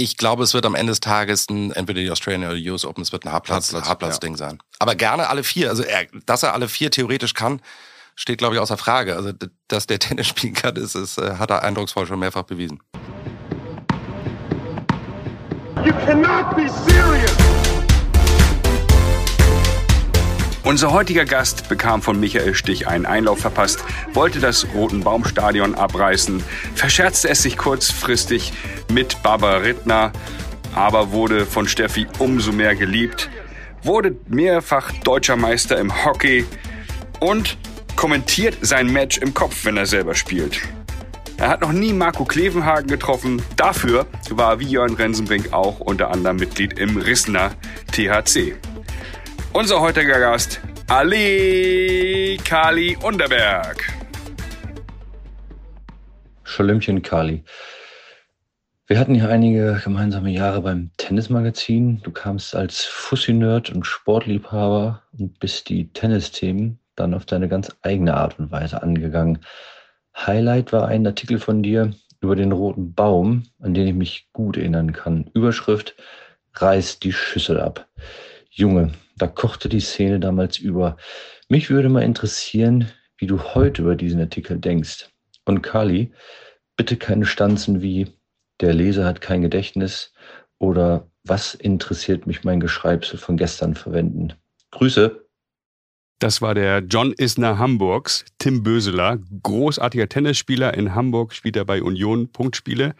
Ich glaube, es wird am Ende des Tages ein, entweder die Australian oder die US Open, es wird ein Hartplatz, Hartplatz, Hartplatz-Ding ja. sein. Aber gerne alle vier. Also, er, dass er alle vier theoretisch kann, steht, glaube ich, außer Frage. Also, dass der Tennis spielen kann, ist, ist, äh, hat er eindrucksvoll schon mehrfach bewiesen. You cannot be serious! Unser heutiger Gast bekam von Michael Stich einen Einlauf verpasst, wollte das Rotenbaumstadion abreißen, verscherzte es sich kurzfristig mit Barbara Rittner, aber wurde von Steffi umso mehr geliebt, wurde mehrfach deutscher Meister im Hockey und kommentiert sein Match im Kopf, wenn er selber spielt. Er hat noch nie Marco Klevenhagen getroffen. Dafür war wie Jörn Rensenbrink auch unter anderem Mitglied im Rissner THC. Unser heutiger Gast, Ali Kali Unterberg. Schalömchen Kali. Wir hatten ja einige gemeinsame Jahre beim Tennismagazin. Du kamst als Fussi-Nerd und Sportliebhaber und bist die Tennisthemen dann auf deine ganz eigene Art und Weise angegangen. Highlight war ein Artikel von dir über den roten Baum, an den ich mich gut erinnern kann. Überschrift Reißt die Schüssel ab. Junge, da kochte die Szene damals über. Mich würde mal interessieren, wie du heute über diesen Artikel denkst. Und Kali, bitte keine Stanzen wie der Leser hat kein Gedächtnis oder was interessiert mich mein Geschreibsel von gestern verwenden. Grüße. Das war der John Isner Hamburgs, Tim Böseler, großartiger Tennisspieler in Hamburg, spielt er bei Union Punktspiele.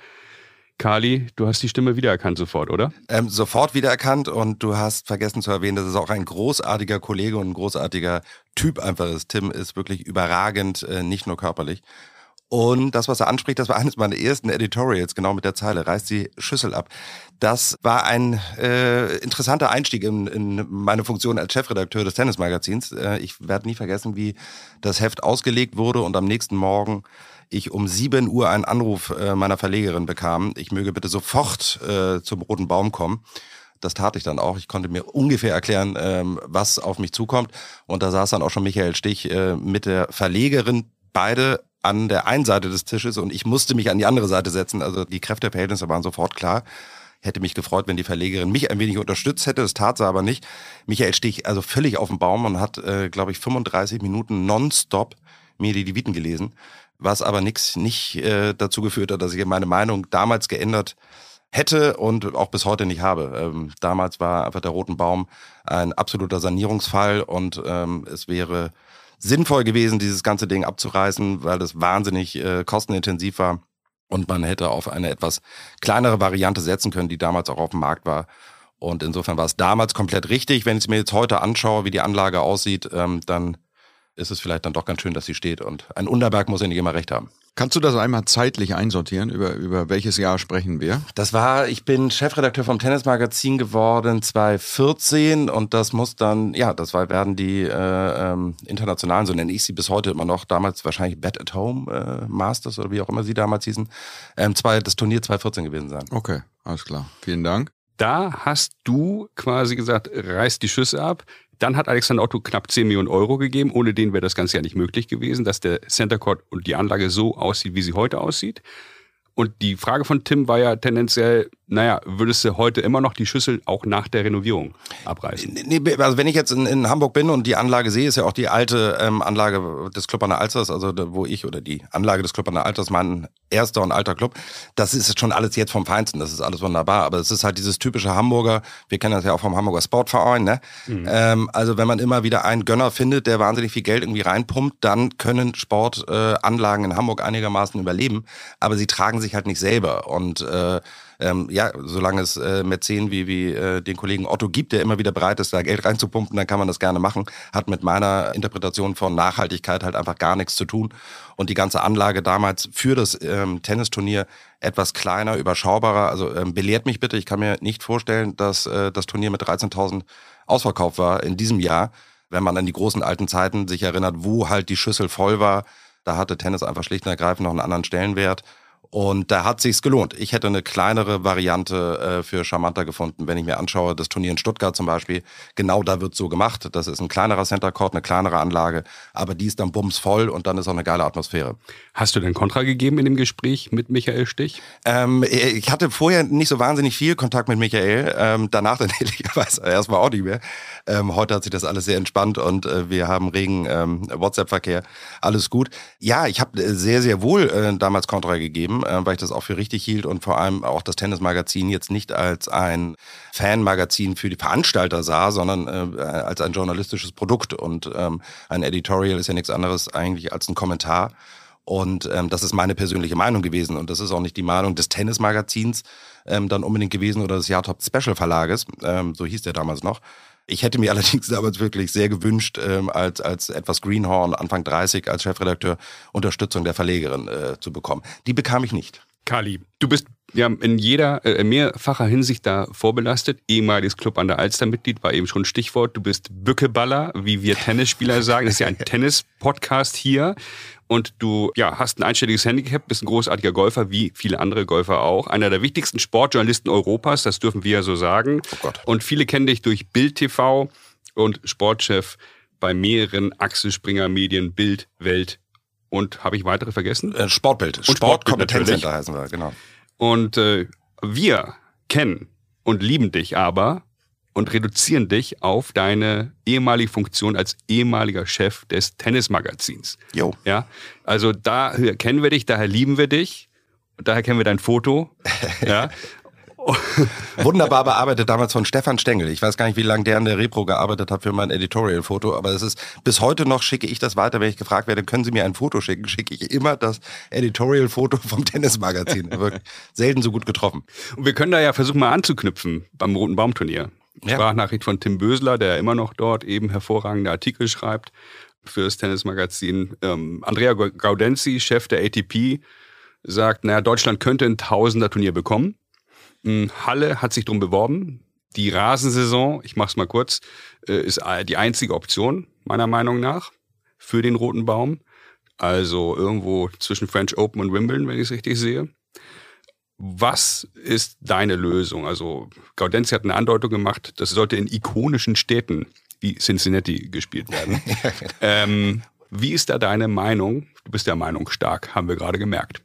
Kali, du hast die Stimme wiedererkannt sofort, oder? Ähm, sofort wiedererkannt und du hast vergessen zu erwähnen, dass es auch ein großartiger Kollege und ein großartiger Typ einfach ist. Tim ist wirklich überragend, äh, nicht nur körperlich. Und das, was er anspricht, das war eines meiner ersten Editorials, genau mit der Zeile, reißt die Schüssel ab. Das war ein äh, interessanter Einstieg in, in meine Funktion als Chefredakteur des Tennismagazins. Äh, ich werde nie vergessen, wie das Heft ausgelegt wurde und am nächsten Morgen ich um 7 Uhr einen Anruf äh, meiner Verlegerin bekam, ich möge bitte sofort äh, zum Roten Baum kommen. Das tat ich dann auch. Ich konnte mir ungefähr erklären, ähm, was auf mich zukommt. Und da saß dann auch schon Michael Stich äh, mit der Verlegerin, beide an der einen Seite des Tisches und ich musste mich an die andere Seite setzen. Also die Kräfteverhältnisse waren sofort klar. Hätte mich gefreut, wenn die Verlegerin mich ein wenig unterstützt hätte. Das tat sie aber nicht. Michael Stich also völlig auf dem Baum und hat, äh, glaube ich, 35 Minuten nonstop mir die Viten gelesen. Was aber nix, nicht äh, dazu geführt hat, dass ich meine Meinung damals geändert hätte und auch bis heute nicht habe. Ähm, damals war einfach der Roten Baum ein absoluter Sanierungsfall und ähm, es wäre sinnvoll gewesen, dieses ganze Ding abzureißen, weil das wahnsinnig äh, kostenintensiv war und man hätte auf eine etwas kleinere Variante setzen können, die damals auch auf dem Markt war. Und insofern war es damals komplett richtig. Wenn ich es mir jetzt heute anschaue, wie die Anlage aussieht, ähm, dann ist es vielleicht dann doch ganz schön, dass sie steht. Und ein Unterberg muss ja nicht immer recht haben. Kannst du das einmal zeitlich einsortieren? Über, über welches Jahr sprechen wir? Das war, ich bin Chefredakteur vom Tennismagazin geworden 2014 und das muss dann, ja, das war, werden die äh, ähm, internationalen, so nenne ich sie bis heute immer noch, damals wahrscheinlich Bet at Home äh, Masters oder wie auch immer sie damals hießen, ähm, zwei, das Turnier 2014 gewesen sein. Okay, alles klar. Vielen Dank. Da hast du quasi gesagt, reißt die Schüsse ab. Dann hat Alexander Otto knapp 10 Millionen Euro gegeben. Ohne den wäre das Ganze ja nicht möglich gewesen, dass der Center Court und die Anlage so aussieht, wie sie heute aussieht. Und die Frage von Tim war ja tendenziell, naja, würdest du heute immer noch die Schüssel auch nach der Renovierung abreißen? Nee, also wenn ich jetzt in, in Hamburg bin und die Anlage sehe, ist ja auch die alte ähm, Anlage des Club an der Alsters, also wo ich oder die Anlage des Club an der Alsters, mein erster und alter Club, das ist schon alles jetzt vom Feinsten, das ist alles wunderbar, aber es ist halt dieses typische Hamburger, wir kennen das ja auch vom Hamburger Sportverein, ne? Ähm, also wenn man immer wieder einen Gönner findet, der wahnsinnig viel Geld irgendwie reinpumpt, dann können Sportanlagen äh, in Hamburg einigermaßen überleben, aber sie tragen sich halt nicht selber und äh, ähm, ja, solange es äh, Mäzen wie, wie äh, den Kollegen Otto gibt, der immer wieder bereit ist, da Geld reinzupumpen, dann kann man das gerne machen. Hat mit meiner Interpretation von Nachhaltigkeit halt einfach gar nichts zu tun. Und die ganze Anlage damals für das ähm, Tennisturnier etwas kleiner, überschaubarer. Also ähm, belehrt mich bitte, ich kann mir nicht vorstellen, dass äh, das Turnier mit 13.000 ausverkauft war in diesem Jahr. Wenn man an die großen alten Zeiten sich erinnert, wo halt die Schüssel voll war, da hatte Tennis einfach schlicht und ergreifend noch einen anderen Stellenwert. Und da hat sich's gelohnt. Ich hätte eine kleinere Variante äh, für charmanter gefunden, wenn ich mir anschaue, das Turnier in Stuttgart zum Beispiel. Genau da wird so gemacht. Das ist ein kleinerer Center Court, eine kleinere Anlage, aber die ist dann bumsvoll und dann ist auch eine geile Atmosphäre. Hast du denn Kontra gegeben in dem Gespräch mit Michael Stich? Ähm, ich hatte vorher nicht so wahnsinnig viel Kontakt mit Michael. Ähm, danach dann ehrlicherweise erstmal auch nicht mehr. Ähm, heute hat sich das alles sehr entspannt und äh, wir haben regen ähm, WhatsApp-Verkehr. Alles gut. Ja, ich habe äh, sehr, sehr wohl äh, damals Kontra gegeben, äh, weil ich das auch für richtig hielt und vor allem auch das Tennismagazin jetzt nicht als ein Fanmagazin für die Veranstalter sah, sondern äh, als ein journalistisches Produkt. Und ähm, ein Editorial ist ja nichts anderes eigentlich als ein Kommentar. Und ähm, das ist meine persönliche Meinung gewesen. Und das ist auch nicht die Meinung des Tennismagazins ähm, dann unbedingt gewesen oder des Jahrtop Special Verlages. Ähm, so hieß der damals noch. Ich hätte mir allerdings damals wirklich sehr gewünscht, ähm, als, als etwas Greenhorn, Anfang 30, als Chefredakteur Unterstützung der Verlegerin äh, zu bekommen. Die bekam ich nicht. Kali, du bist ja in jeder, äh, mehrfacher Hinsicht da vorbelastet. Ehemaliges Club an der Alster-Mitglied war eben schon Stichwort. Du bist Bückeballer, wie wir Tennisspieler sagen. Das ist ja ein Tennis-Podcast hier. Und du ja, hast ein einstelliges Handicap, bist ein großartiger Golfer, wie viele andere Golfer auch. Einer der wichtigsten Sportjournalisten Europas, das dürfen wir ja so sagen. Oh Gott. Und viele kennen dich durch Bild TV und Sportchef bei mehreren Axel Springer Medien, Bild, Welt und habe ich weitere vergessen? Äh, Sportbild. Und Sportkompetenzcenter heißen wir, genau. Und äh, wir kennen und lieben dich aber und reduzieren dich auf deine ehemalige Funktion als ehemaliger Chef des Tennismagazins. Jo. Ja, also da kennen wir dich, daher lieben wir dich. Daher kennen wir dein Foto. Ja. Wunderbar bearbeitet damals von Stefan Stengel. Ich weiß gar nicht, wie lange der in der Repro gearbeitet hat für mein Editorial-Foto, aber es ist bis heute noch schicke ich das weiter, wenn ich gefragt werde, können Sie mir ein Foto schicken, schicke ich immer das Editorial-Foto vom Tennismagazin. Wirklich selten so gut getroffen. Und wir können da ja versuchen mal anzuknüpfen beim Roten Baumturnier. Sprachnachricht von Tim Bösler, der immer noch dort eben hervorragende Artikel schreibt für das Tennismagazin. Ähm, Andrea Gaudenzi, Chef der ATP, sagt, naja, Deutschland könnte ein Tausender-Turnier bekommen. Ähm, Halle hat sich drum beworben. Die Rasensaison, ich mach's mal kurz, äh, ist die einzige Option, meiner Meinung nach, für den Roten Baum. Also irgendwo zwischen French Open und Wimbledon, wenn ich es richtig sehe. Was ist deine Lösung? Also Gaudenzi hat eine Andeutung gemacht, das sollte in ikonischen Städten wie Cincinnati gespielt werden. ähm, wie ist da deine Meinung? Du bist der Meinung stark, haben wir gerade gemerkt.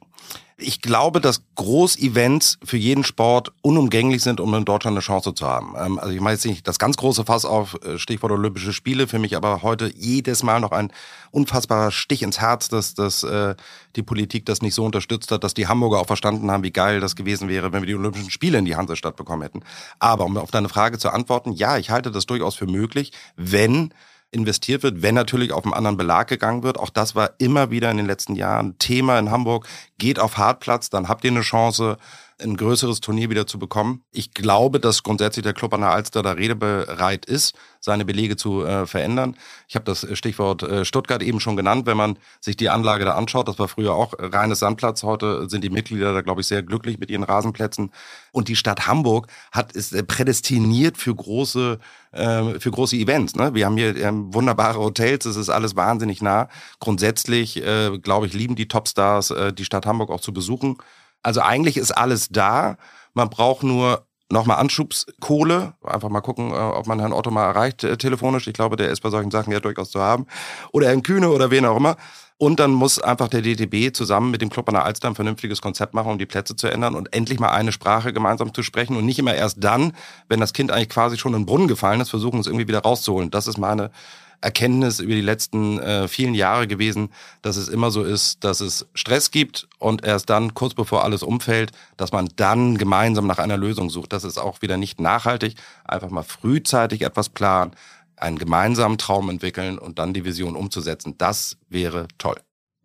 Ich glaube, dass Großevents für jeden Sport unumgänglich sind, um in Deutschland eine Chance zu haben. Ähm, also ich meine jetzt nicht das ganz große Fass auf äh, Stichwort Olympische Spiele, für mich aber heute jedes Mal noch ein unfassbarer Stich ins Herz, dass, dass äh, die Politik das nicht so unterstützt hat, dass die Hamburger auch verstanden haben, wie geil das gewesen wäre, wenn wir die Olympischen Spiele in die Hansestadt bekommen hätten. Aber um auf deine Frage zu antworten, ja, ich halte das durchaus für möglich, wenn investiert wird, wenn natürlich auf einen anderen Belag gegangen wird. Auch das war immer wieder in den letzten Jahren Thema in Hamburg. Geht auf Hartplatz, dann habt ihr eine Chance, ein größeres Turnier wieder zu bekommen. Ich glaube, dass grundsätzlich der Club an der Alster da redebereit ist, seine Belege zu äh, verändern. Ich habe das Stichwort äh, Stuttgart eben schon genannt. Wenn man sich die Anlage da anschaut, das war früher auch reines Sandplatz. Heute sind die Mitglieder da, glaube ich, sehr glücklich mit ihren Rasenplätzen. Und die Stadt Hamburg hat ist äh, prädestiniert für große äh, für große Events. Ne? Wir haben hier ähm, wunderbare Hotels, es ist alles wahnsinnig nah. Grundsätzlich, äh, glaube ich, lieben die Topstars äh, die Stadt Hamburg auch zu besuchen. Also eigentlich ist alles da. Man braucht nur nochmal Anschubskohle. Einfach mal gucken, äh, ob man Herrn Otto mal erreicht äh, telefonisch. Ich glaube, der ist bei solchen Sachen ja durchaus zu haben. Oder Herrn Kühne oder wen auch immer. Und dann muss einfach der DTB zusammen mit dem Club an der Alster ein vernünftiges Konzept machen, um die Plätze zu ändern und endlich mal eine Sprache gemeinsam zu sprechen und nicht immer erst dann, wenn das Kind eigentlich quasi schon in den Brunnen gefallen ist, versuchen es irgendwie wieder rauszuholen. Das ist meine Erkenntnis über die letzten äh, vielen Jahre gewesen, dass es immer so ist, dass es Stress gibt und erst dann, kurz bevor alles umfällt, dass man dann gemeinsam nach einer Lösung sucht. Das ist auch wieder nicht nachhaltig. Einfach mal frühzeitig etwas planen, einen gemeinsamen Traum entwickeln und dann die Vision umzusetzen. Das wäre toll.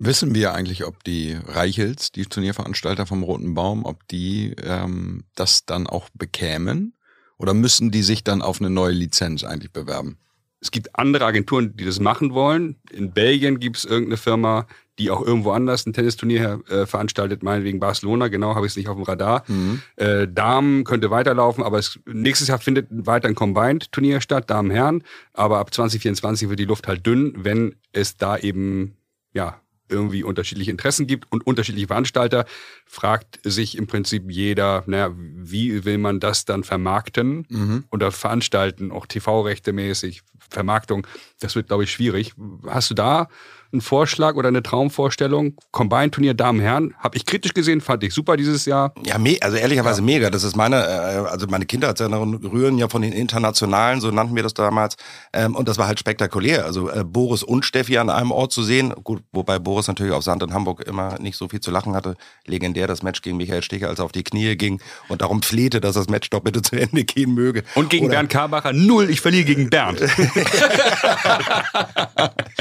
Wissen wir eigentlich, ob die Reichels, die Turnierveranstalter vom Roten Baum, ob die ähm, das dann auch bekämen? Oder müssen die sich dann auf eine neue Lizenz eigentlich bewerben? Es gibt andere Agenturen, die das machen wollen. In Belgien gibt es irgendeine Firma, die auch irgendwo anders ein Tennisturnier äh, veranstaltet, meinetwegen Barcelona, genau, habe ich es nicht auf dem Radar. Mhm. Äh, Damen könnte weiterlaufen, aber es, nächstes Jahr findet weiter ein Combined-Turnier statt, Damen-Herren, aber ab 2024 wird die Luft halt dünn, wenn es da eben, ja, irgendwie unterschiedliche Interessen gibt und unterschiedliche Veranstalter, fragt sich im Prinzip jeder, naja, wie will man das dann vermarkten mhm. oder veranstalten, auch TV-Rechte mäßig, Vermarktung. Das wird, glaube ich, schwierig. Hast du da ein Vorschlag oder eine Traumvorstellung? Combine-Turnier Damen-Herren, habe ich kritisch gesehen, fand ich super dieses Jahr. Ja, me also ehrlicherweise ja. mega. Das ist meine, äh, also meine Kindheitserinnerungen rühren ja von den Internationalen, so nannten wir das damals. Ähm, und das war halt spektakulär. Also äh, Boris und Steffi an einem Ort zu sehen. Gut, wobei Boris natürlich auf Sand in Hamburg immer nicht so viel zu lachen hatte. Legendär das Match gegen Michael Sticher, als er auf die Knie ging und darum flehte, dass das Match doch bitte zu Ende gehen möge. Und gegen oder Bernd Karbacher, null, ich verliere gegen Bernd.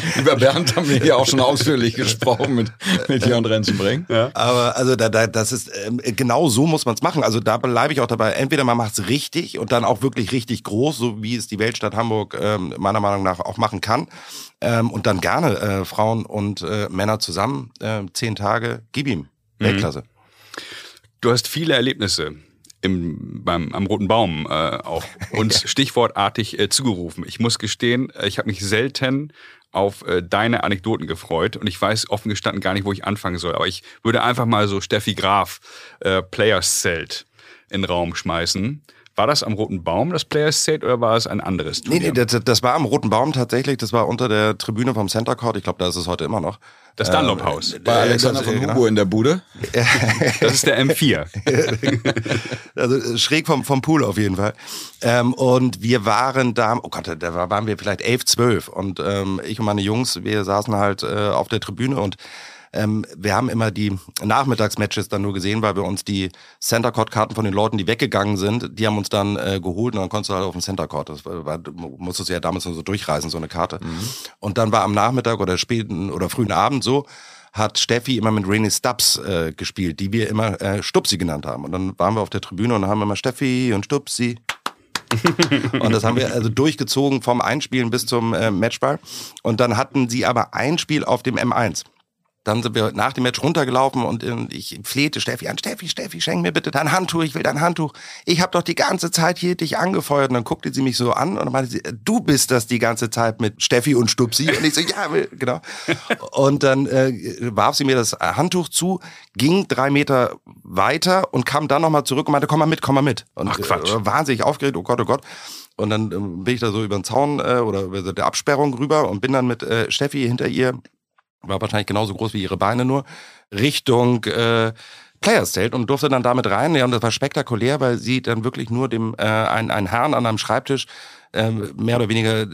Über Bernd haben wir hier auch schon ausführlich gesprochen mit, mit Jörn Renzenbrink. Ja. Aber also da, da, das ist ähm, genau so muss man es machen. Also da bleibe ich auch dabei. Entweder man macht es richtig und dann auch wirklich richtig groß, so wie es die Weltstadt Hamburg ähm, meiner Meinung nach auch machen kann. Ähm, und dann gerne äh, Frauen und äh, Männer zusammen, äh, zehn Tage, gib ihm. Mhm. Weltklasse. Du hast viele Erlebnisse im, beim, am Roten Baum äh, auch uns stichwortartig äh, zugerufen. Ich muss gestehen, äh, ich habe mich selten auf äh, deine Anekdoten gefreut und ich weiß offen gestanden gar nicht, wo ich anfangen soll. Aber ich würde einfach mal so Steffi Graf äh, Players Zelt in den Raum schmeißen. War das am Roten Baum, das Players Zelt, oder war es ein anderes Turnier? Nee, nee, das, das, war am Roten Baum tatsächlich. Das war unter der Tribüne vom Center Court. Ich glaube, da ist es heute immer noch. Das Dunlop Haus. Äh, Bei Alexander von Hugo genau. in der Bude. das ist der M4. also äh, schräg vom, vom Pool auf jeden Fall. Ähm, und wir waren da, oh Gott, da waren wir vielleicht elf, zwölf. Und ähm, ich und meine Jungs, wir saßen halt äh, auf der Tribüne und ähm, wir haben immer die Nachmittagsmatches dann nur gesehen, weil wir uns die Center Court Karten von den Leuten, die weggegangen sind, die haben uns dann äh, geholt und dann konntest du halt auf den Center Court. Das war, du musstest ja damals nur so durchreisen, so eine Karte. Mhm. Und dann war am Nachmittag oder späten oder frühen Abend so, hat Steffi immer mit Rainy Stubbs äh, gespielt, die wir immer äh, Stupsi genannt haben. Und dann waren wir auf der Tribüne und haben immer Steffi und Stupsi. und das haben wir also durchgezogen vom Einspielen bis zum äh, Matchball. Und dann hatten sie aber ein Spiel auf dem M1. Dann sind wir nach dem Match runtergelaufen und ich flehte Steffi an, Steffi, Steffi, schenk mir bitte dein Handtuch, ich will dein Handtuch. Ich habe doch die ganze Zeit hier dich angefeuert. Und dann guckte sie mich so an und dann meinte sie, du bist das die ganze Zeit mit Steffi und Stupsi. Und ich so, ja, genau. Und dann äh, warf sie mir das Handtuch zu, ging drei Meter weiter und kam dann nochmal zurück und meinte, komm mal mit, komm mal mit. Und Ach, Quatsch. Äh, wahnsinnig aufgeregt, oh Gott, oh Gott. Und dann ähm, bin ich da so über den Zaun äh, oder über der Absperrung rüber und bin dann mit äh, Steffi hinter ihr war wahrscheinlich genauso groß wie ihre Beine nur, Richtung äh, Players Zelt und durfte dann damit rein. Ja, und das war spektakulär, weil sie dann wirklich nur dem äh, einen, einen Herrn an einem Schreibtisch äh, mehr oder weniger äh,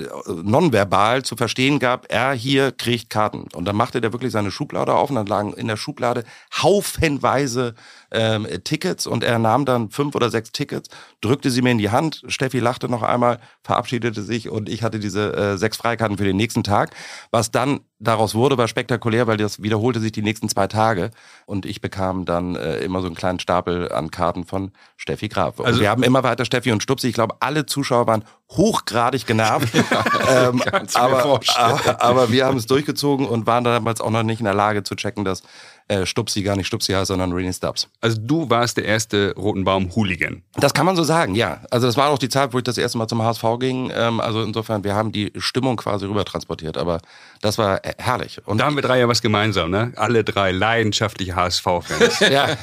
nonverbal zu verstehen gab, er hier kriegt Karten. Und dann machte der wirklich seine Schublade auf und dann lagen in der Schublade haufenweise ähm, Tickets und er nahm dann fünf oder sechs Tickets, drückte sie mir in die Hand. Steffi lachte noch einmal, verabschiedete sich und ich hatte diese äh, sechs Freikarten für den nächsten Tag. Was dann daraus wurde, war spektakulär, weil das wiederholte sich die nächsten zwei Tage und ich bekam dann äh, immer so einen kleinen Stapel an Karten von Steffi Graf. Und also wir haben immer weiter Steffi und Stupsi. Ich glaube, alle Zuschauer waren hochgradig genervt. ähm, aber, aber, aber wir haben es durchgezogen und waren damals auch noch nicht in der Lage zu checken, dass äh, Stupsi gar nicht Stupsi heißt, sondern Rainy Stubbs. Also du warst der erste Roten Baum-Hooligan. Das kann man so sagen, ja. Also das war auch die Zeit, wo ich das erste Mal zum HSV ging. Ähm, also insofern, wir haben die Stimmung quasi rüber transportiert, aber das war äh, herrlich. Und da haben wir drei ja was gemeinsam, ne? Alle drei leidenschaftliche HSV-Fans. ja,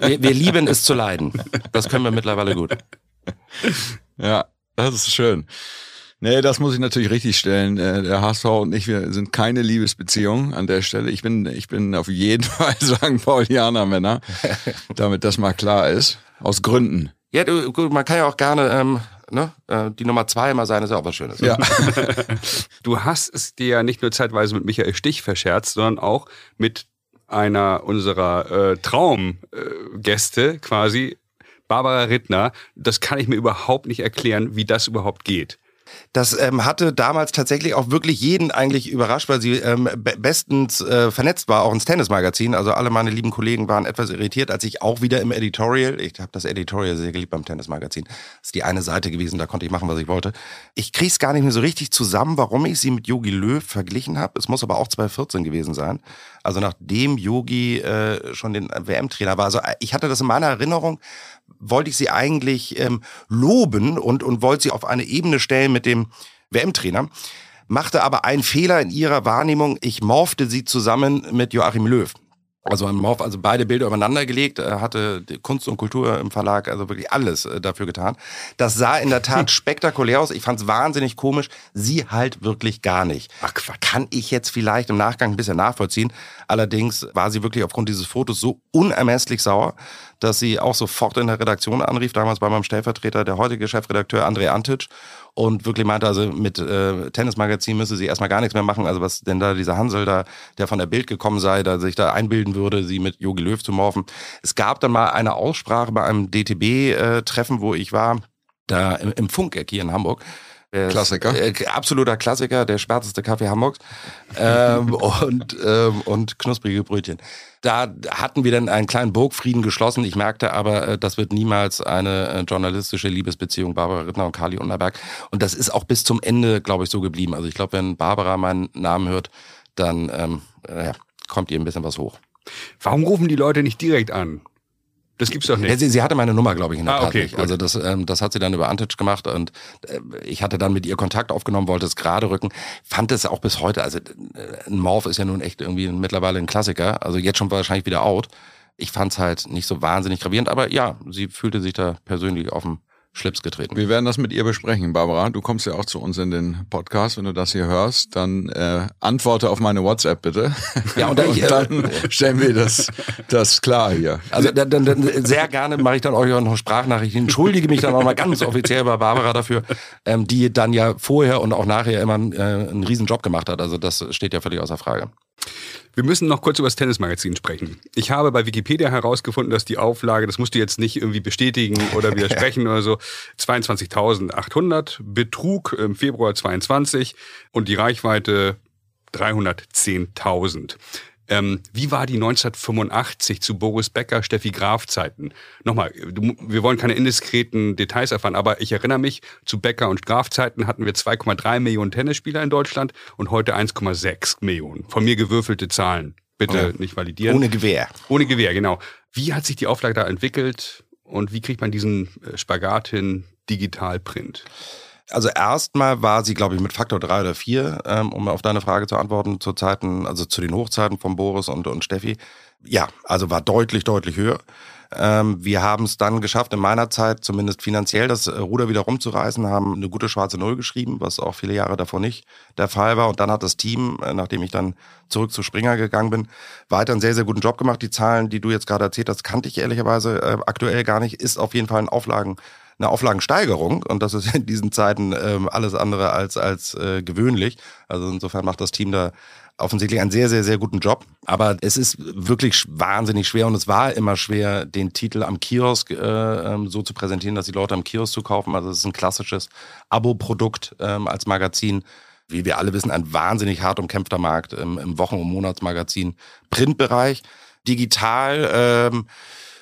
wir, wir lieben es zu leiden. Das können wir mittlerweile gut. Ja, das ist schön. Nee, das muss ich natürlich richtig stellen. Äh, der HSV und ich, wir sind keine Liebesbeziehung an der Stelle. Ich bin, ich bin auf jeden Fall St. Paulianer Männer, damit das mal klar ist. Aus Gründen. Ja, du, gut, man kann ja auch gerne ähm, ne, äh, die Nummer zwei immer sein, ist ja auch was Schönes. Ja. du hast es dir ja nicht nur zeitweise mit Michael Stich verscherzt, sondern auch mit einer unserer äh, Traumgäste quasi, Barbara Rittner. Das kann ich mir überhaupt nicht erklären, wie das überhaupt geht. Das ähm, hatte damals tatsächlich auch wirklich jeden eigentlich überrascht, weil sie ähm, bestens äh, vernetzt war, auch ins Tennismagazin. Also alle meine lieben Kollegen waren etwas irritiert, als ich auch wieder im Editorial, ich habe das Editorial sehr geliebt beim Tennismagazin, das ist die eine Seite gewesen, da konnte ich machen, was ich wollte. Ich krieg's gar nicht mehr so richtig zusammen, warum ich sie mit Yogi Löw verglichen habe. Es muss aber auch 2014 gewesen sein. Also nachdem Yogi äh, schon den WM-Trainer war. Also äh, ich hatte das in meiner Erinnerung, wollte ich sie eigentlich ähm, loben und, und wollte sie auf eine Ebene stellen mit dem WM-Trainer. machte aber einen Fehler in ihrer Wahrnehmung. Ich morfte sie zusammen mit Joachim Löw. Also ein Morph, also beide Bilder übereinander gelegt, er hatte Kunst und Kultur im Verlag, also wirklich alles äh, dafür getan. Das sah in der Tat spektakulär aus. Ich fand es wahnsinnig komisch. Sie halt wirklich gar nicht. Ach, kann ich jetzt vielleicht im Nachgang ein bisschen nachvollziehen. Allerdings war sie wirklich aufgrund dieses Fotos so unermesslich sauer, dass sie auch sofort in der Redaktion anrief, damals bei meinem Stellvertreter, der heutige Chefredakteur André Antic, und wirklich meinte, also mit äh, Tennismagazin müsse sie erstmal gar nichts mehr machen. Also was denn da dieser Hansel da, der von der Bild gekommen sei, da sich da einbilden würde, sie mit Jogi Löw zu morphen. Es gab dann mal eine Aussprache bei einem DTB-Treffen, äh, wo ich war, da im, im Funkeck hier in Hamburg. Klassiker. Äh, absoluter Klassiker, der schwärzeste Kaffee Hamburgs ähm, und, ähm, und knusprige Brötchen. Da hatten wir dann einen kleinen Burgfrieden geschlossen. Ich merkte aber, äh, das wird niemals eine äh, journalistische Liebesbeziehung Barbara Rittner und Kali Unterberg. Und das ist auch bis zum Ende, glaube ich, so geblieben. Also ich glaube, wenn Barbara meinen Namen hört, dann ähm, ja, kommt ihr ein bisschen was hoch. Warum rufen die Leute nicht direkt an? Das gibt's doch nicht. Ja, sie, sie, hatte meine Nummer, glaube ich, in der ah, Tat okay, nicht. Also das, ähm, das hat sie dann über Antic gemacht und äh, ich hatte dann mit ihr Kontakt aufgenommen, wollte es gerade rücken, fand es auch bis heute, also äh, ein Morph ist ja nun echt irgendwie mittlerweile ein Klassiker, also jetzt schon wahrscheinlich wieder out. Ich fand es halt nicht so wahnsinnig gravierend, aber ja, sie fühlte sich da persönlich auf dem Schlips getreten. Wir werden das mit ihr besprechen, Barbara. Du kommst ja auch zu uns in den Podcast. Wenn du das hier hörst, dann äh, antworte auf meine WhatsApp bitte. Ja, und dann, und dann stellen wir das, das klar hier. Also dann, dann, dann sehr gerne mache ich dann euch auch noch Sprachnachrichten. Entschuldige mich dann auch mal ganz offiziell bei Barbara dafür, ähm, die dann ja vorher und auch nachher immer äh, einen riesen Job gemacht hat. Also das steht ja völlig außer Frage. Wir müssen noch kurz über das Tennismagazin sprechen. Ich habe bei Wikipedia herausgefunden, dass die Auflage, das musst du jetzt nicht irgendwie bestätigen oder widersprechen oder so, 22.800 betrug im Februar 22 und die Reichweite 310.000. Ähm, wie war die 1985 zu Boris Becker, Steffi Graf Zeiten? Nochmal, wir wollen keine indiskreten Details erfahren, aber ich erinnere mich, zu Becker und Graf Zeiten hatten wir 2,3 Millionen Tennisspieler in Deutschland und heute 1,6 Millionen. Von mir gewürfelte Zahlen. Bitte oh. nicht validieren. Ohne Gewehr. Ohne Gewehr, genau. Wie hat sich die Auflage da entwickelt und wie kriegt man diesen äh, Spagat hin, Digitalprint? Also erstmal war sie, glaube ich, mit Faktor drei oder vier, ähm, um auf deine Frage zu antworten, zu Zeiten, also zu den Hochzeiten von Boris und, und Steffi. Ja, also war deutlich, deutlich höher. Ähm, wir haben es dann geschafft, in meiner Zeit zumindest finanziell das äh, Ruder wieder rumzureißen, haben eine gute schwarze Null geschrieben, was auch viele Jahre davor nicht der Fall war. Und dann hat das Team, äh, nachdem ich dann zurück zu Springer gegangen bin, weiter einen sehr, sehr guten Job gemacht. Die Zahlen, die du jetzt gerade erzählt hast, kannte ich ehrlicherweise äh, aktuell gar nicht. Ist auf jeden Fall ein Auflagen eine Auflagensteigerung und das ist in diesen Zeiten ähm, alles andere als, als äh, gewöhnlich. Also insofern macht das Team da offensichtlich einen sehr, sehr, sehr guten Job. Aber es ist wirklich wahnsinnig schwer und es war immer schwer, den Titel am Kiosk äh, ähm, so zu präsentieren, dass die Leute am Kiosk zu kaufen. Also es ist ein klassisches Abo-Produkt ähm, als Magazin. Wie wir alle wissen, ein wahnsinnig hart umkämpfter Markt im, im Wochen- und Monatsmagazin. Printbereich, digital. Ähm,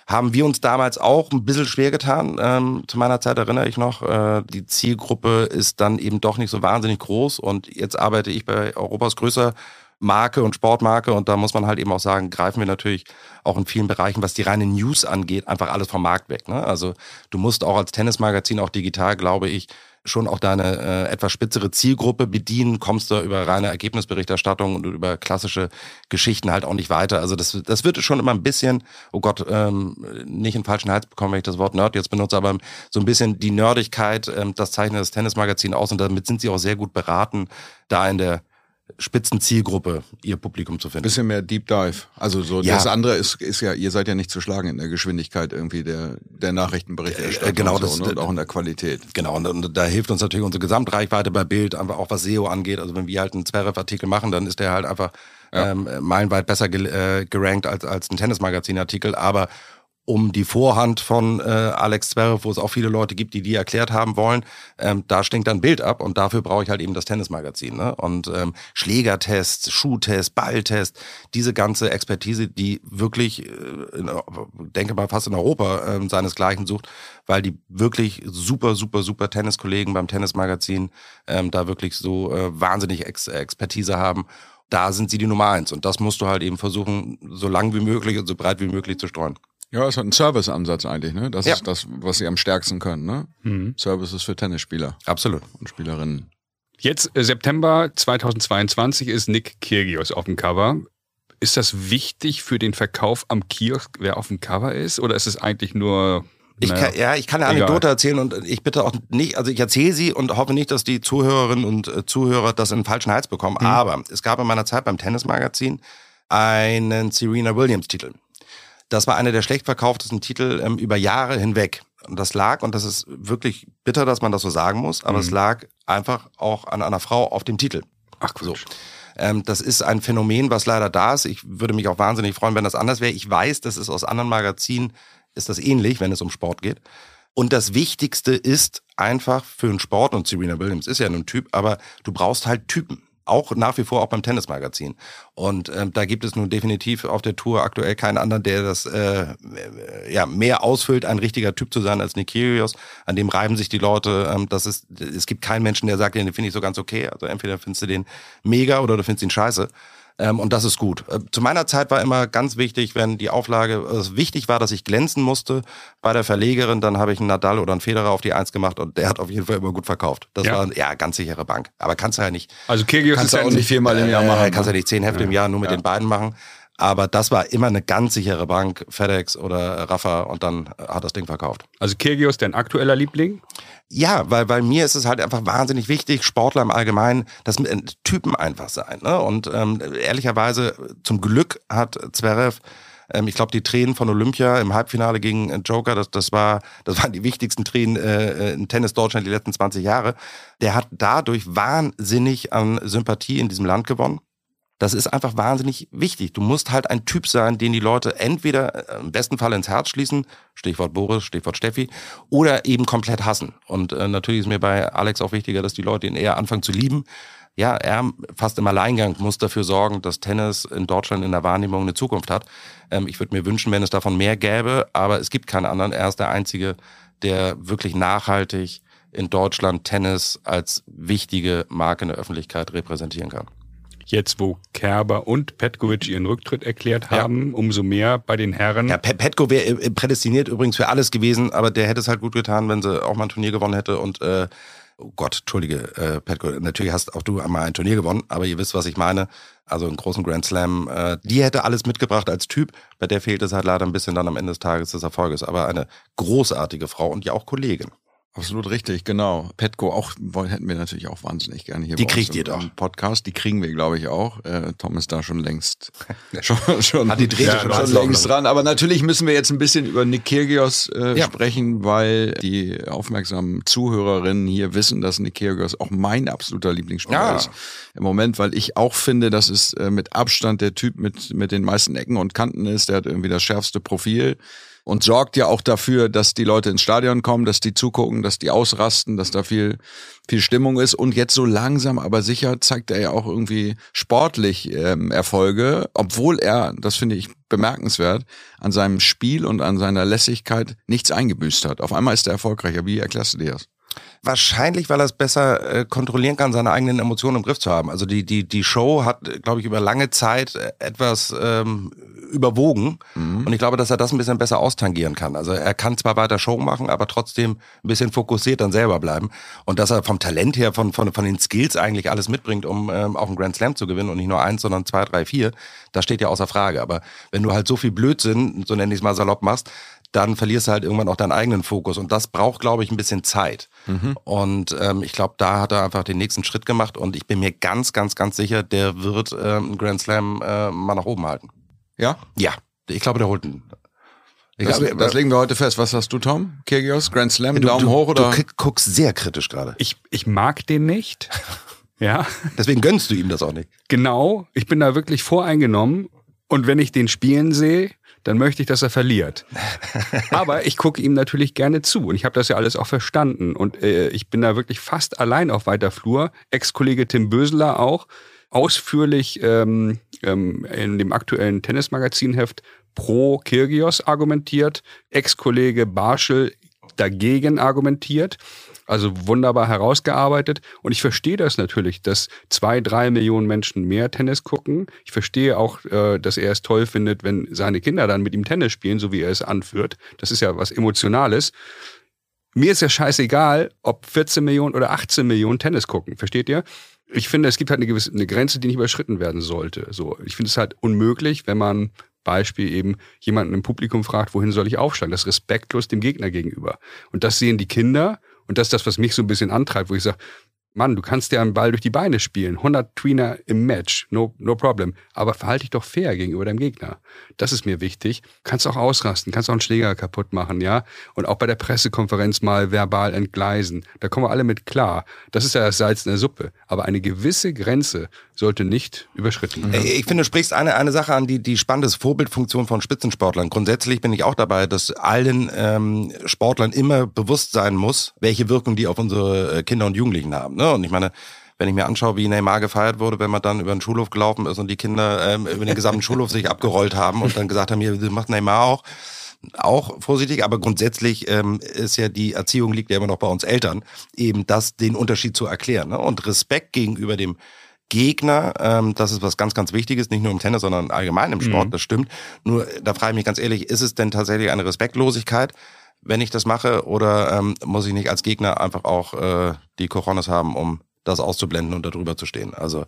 haben wir uns damals auch ein bisschen schwer getan. Ähm, zu meiner Zeit erinnere ich noch, äh, die Zielgruppe ist dann eben doch nicht so wahnsinnig groß und jetzt arbeite ich bei Europas größter Marke und Sportmarke und da muss man halt eben auch sagen, greifen wir natürlich auch in vielen Bereichen, was die reine News angeht, einfach alles vom Markt weg. Ne? Also du musst auch als Tennismagazin, auch digital, glaube ich, schon auch deine äh, etwas spitzere Zielgruppe bedienen, kommst du über reine Ergebnisberichterstattung und über klassische Geschichten halt auch nicht weiter. Also das, das wird schon immer ein bisschen, oh Gott, ähm, nicht in falschen Hals bekommen, wenn ich das Wort Nerd jetzt benutze, aber so ein bisschen die Nerdigkeit, ähm, das zeichnet das Tennismagazin aus und damit sind sie auch sehr gut beraten, da in der Spitzenzielgruppe ihr Publikum zu finden. Bisschen mehr Deep Dive. Also so ja. das andere ist, ist ja, ihr seid ja nicht zu schlagen in der Geschwindigkeit irgendwie der, der Nachrichtenberichterstattung. Äh, genau, und das so, ne? und auch in der Qualität. Genau, und, und, da hilft uns natürlich unsere Gesamtreichweite bei Bild, einfach auch was SEO angeht. Also wenn wir halt einen Zverev-Artikel machen, dann ist der halt einfach ja. ähm, meilenweit besser ge äh, gerankt als, als ein Tennismagazin-Artikel. Aber um die Vorhand von äh, Alex Zverev, wo es auch viele Leute gibt, die die erklärt haben wollen. Ähm, da stinkt dann Bild ab und dafür brauche ich halt eben das Tennismagazin. Ne? Und ähm, Schlägertest, Schuhtest, Balltest, diese ganze Expertise, die wirklich, äh, in, denke mal, fast in Europa äh, seinesgleichen sucht, weil die wirklich super, super, super Tenniskollegen beim Tennismagazin ähm, da wirklich so äh, wahnsinnig Ex Expertise haben da sind sie die Nummer eins. Und das musst du halt eben versuchen, so lang wie möglich und so breit wie möglich zu streuen. Ja, es hat einen Serviceansatz eigentlich, ne? Das ja. ist das, was sie am stärksten können, ne? Mhm. Services für Tennisspieler. Absolut. Und Spielerinnen. Jetzt äh, September 2022 ist Nick Kyrgios auf dem Cover. Ist das wichtig für den Verkauf am Kiosk, wer auf dem Cover ist? Oder ist es eigentlich nur ich naja, kann, ja, ich kann eine Anekdote egal. erzählen und ich bitte auch nicht, also ich erzähle sie und hoffe nicht, dass die Zuhörerinnen und äh, Zuhörer das in den falschen Hals bekommen. Mhm. Aber es gab in meiner Zeit beim Tennismagazin einen Serena Williams Titel. Das war einer der schlecht verkauftesten Titel ähm, über Jahre hinweg. Und das lag, und das ist wirklich bitter, dass man das so sagen muss, aber mhm. es lag einfach auch an einer Frau auf dem Titel. Ach, so. Ähm, das ist ein Phänomen, was leider da ist. Ich würde mich auch wahnsinnig freuen, wenn das anders wäre. Ich weiß, das ist aus anderen Magazinen, ist das ähnlich, wenn es um Sport geht. Und das Wichtigste ist einfach für einen Sport, und Serena Williams ist ja nun Typ, aber du brauchst halt Typen auch nach wie vor auch beim Tennismagazin. Und ähm, da gibt es nun definitiv auf der Tour aktuell keinen anderen, der das äh, ja mehr ausfüllt, ein richtiger Typ zu sein als Nick Kyrgios. An dem reiben sich die Leute. Ähm, das ist, es gibt keinen Menschen, der sagt, den finde ich so ganz okay. Also entweder findest du den mega oder du findest ihn scheiße. Ähm, und das ist gut. Äh, zu meiner Zeit war immer ganz wichtig, wenn die Auflage, also wichtig war, dass ich glänzen musste bei der Verlegerin, dann habe ich einen Nadal oder einen Federer auf die Eins gemacht und der hat auf jeden Fall immer gut verkauft. Das ja. war ja ganz sichere Bank. Aber kannst du ja nicht. Also Kyrgios kannst du auch nicht viermal im Jahr machen. Äh, kannst ja nicht zehn Hefte ja. im Jahr nur mit ja. den beiden machen. Aber das war immer eine ganz sichere Bank, FedEx oder Rafa und dann hat das Ding verkauft. Also Kyrgios dein aktueller Liebling? Ja, weil weil mir ist es halt einfach wahnsinnig wichtig, Sportler im Allgemeinen, dass Typen einfach sein. Ne? Und ähm, ehrlicherweise, zum Glück hat Zverev ähm, ich glaube, die Tränen von Olympia im Halbfinale gegen äh, Joker, das, das, war, das waren die wichtigsten Tränen äh, in Tennis Deutschland die letzten 20 Jahre. Der hat dadurch wahnsinnig an Sympathie in diesem Land gewonnen. Das ist einfach wahnsinnig wichtig. Du musst halt ein Typ sein, den die Leute entweder äh, im besten Fall ins Herz schließen, Stichwort Boris, Stichwort Steffi, oder eben komplett hassen. Und äh, natürlich ist mir bei Alex auch wichtiger, dass die Leute ihn eher anfangen zu lieben. Ja, er fast im Alleingang muss dafür sorgen, dass Tennis in Deutschland in der Wahrnehmung eine Zukunft hat. Ähm, ich würde mir wünschen, wenn es davon mehr gäbe, aber es gibt keinen anderen. Er ist der Einzige, der wirklich nachhaltig in Deutschland Tennis als wichtige Marke in der Öffentlichkeit repräsentieren kann. Jetzt, wo Kerber und Petkovic ihren Rücktritt erklärt haben, ja. umso mehr bei den Herren. Ja, Petko wäre äh, prädestiniert übrigens für alles gewesen, aber der hätte es halt gut getan, wenn sie auch mal ein Turnier gewonnen hätte und äh, Oh Gott, entschuldige, äh, Petko, natürlich hast auch du einmal ein Turnier gewonnen, aber ihr wisst, was ich meine. Also einen großen Grand Slam, äh, die hätte alles mitgebracht als Typ. Bei der fehlt es halt leider ein bisschen dann am Ende des Tages des Erfolges. Aber eine großartige Frau und ja auch Kollegin. Absolut richtig, genau. Petco auch hätten wir natürlich auch wahnsinnig gerne hier. Die kriegt ihr doch. Podcast, die kriegen wir, glaube ich, auch. Äh, Tom ist da schon längst schon, schon, Hat die ja, schon, schon längst dran. Aber natürlich müssen wir jetzt ein bisschen über Nick Kyrgios äh, ja. sprechen, weil die aufmerksamen Zuhörerinnen hier wissen, dass Nick Kyrgios auch mein absoluter Lieblingsspieler ja. ist im Moment, weil ich auch finde, dass es äh, mit Abstand der Typ mit mit den meisten Ecken und Kanten ist. Der hat irgendwie das schärfste Profil und sorgt ja auch dafür, dass die Leute ins Stadion kommen, dass die zugucken, dass die ausrasten, dass da viel, viel Stimmung ist. Und jetzt so langsam, aber sicher zeigt er ja auch irgendwie sportlich ähm, Erfolge, obwohl er, das finde ich bemerkenswert, an seinem Spiel und an seiner Lässigkeit nichts eingebüßt hat. Auf einmal ist er erfolgreicher. Wie erklärst du dir das? Wahrscheinlich, weil er es besser äh, kontrollieren kann, seine eigenen Emotionen im Griff zu haben. Also die, die, die Show hat, glaube ich, über lange Zeit äh, etwas ähm, überwogen. Mhm. Und ich glaube, dass er das ein bisschen besser austangieren kann. Also er kann zwar weiter Show machen, aber trotzdem ein bisschen fokussiert dann selber bleiben. Und dass er vom Talent her, von, von, von den Skills eigentlich alles mitbringt, um ähm, auch einen Grand Slam zu gewinnen und nicht nur eins, sondern zwei, drei, vier, das steht ja außer Frage. Aber wenn du halt so viel Blödsinn, so nenne ich es mal salopp, machst, dann verlierst du halt irgendwann auch deinen eigenen Fokus. Und das braucht, glaube ich, ein bisschen Zeit. Mhm. Und ähm, ich glaube, da hat er einfach den nächsten Schritt gemacht. Und ich bin mir ganz, ganz, ganz sicher, der wird ähm, einen Grand Slam äh, mal nach oben halten. Ja? Ja. Ich glaube, der holt einen. Das, glaube, das, legen wir heute fest. Was hast du, Tom? Kyrgios, Grand Slam, du, Daumen du, hoch oder? Du guckst sehr kritisch gerade. Ich, ich mag den nicht. ja. Deswegen gönnst du ihm das auch nicht. Genau. Ich bin da wirklich voreingenommen. Und wenn ich den spielen sehe, dann möchte ich, dass er verliert. Aber ich gucke ihm natürlich gerne zu und ich habe das ja alles auch verstanden und äh, ich bin da wirklich fast allein auf weiter Flur. Ex-Kollege Tim Böseler auch ausführlich ähm, ähm, in dem aktuellen Tennismagazinheft pro Kirgios argumentiert, Ex-Kollege Barschel dagegen argumentiert. Also wunderbar herausgearbeitet. Und ich verstehe das natürlich, dass zwei, drei Millionen Menschen mehr Tennis gucken. Ich verstehe auch, äh, dass er es toll findet, wenn seine Kinder dann mit ihm Tennis spielen, so wie er es anführt. Das ist ja was Emotionales. mir ist ja scheißegal, ob 14 Millionen oder 18 Millionen Tennis gucken. Versteht ihr? Ich finde, es gibt halt eine gewisse eine Grenze, die nicht überschritten werden sollte. So, ich finde es halt unmöglich, wenn man Beispiel eben jemanden im Publikum fragt, wohin soll ich aufschlagen? Das ist respektlos dem Gegner gegenüber. Und das sehen die Kinder und das ist das, was mich so ein bisschen antreibt, wo ich sage, Mann, du kannst ja einen Ball durch die Beine spielen. 100 Tweener im Match, no, no problem. Aber verhalte dich doch fair gegenüber deinem Gegner. Das ist mir wichtig. Kannst auch ausrasten, kannst auch einen Schläger kaputt machen, ja. Und auch bei der Pressekonferenz mal verbal entgleisen. Da kommen wir alle mit klar. Das ist ja das Salz in der Suppe. Aber eine gewisse Grenze sollte nicht überschritten werden. Ich finde, du sprichst eine, eine Sache an, die, die spannende Vorbildfunktion von Spitzensportlern. Grundsätzlich bin ich auch dabei, dass allen ähm, Sportlern immer bewusst sein muss, welche Wirkung die auf unsere äh, Kinder und Jugendlichen haben. Ne? Und ich meine, wenn ich mir anschaue, wie Neymar gefeiert wurde, wenn man dann über den Schulhof gelaufen ist und die Kinder ähm, über den gesamten Schulhof sich abgerollt haben und dann gesagt haben, hier, das macht Neymar auch. Auch vorsichtig, aber grundsätzlich ähm, ist ja die Erziehung liegt ja immer noch bei uns Eltern, eben das, den Unterschied zu erklären. Ne? Und Respekt gegenüber dem Gegner, ähm, das ist was ganz, ganz Wichtiges, nicht nur im Tennis, sondern allgemein im Sport, mhm. das stimmt. Nur, da frage ich mich ganz ehrlich, ist es denn tatsächlich eine Respektlosigkeit, wenn ich das mache, oder ähm, muss ich nicht als Gegner einfach auch äh, die Coronas haben, um das auszublenden und darüber zu stehen? Also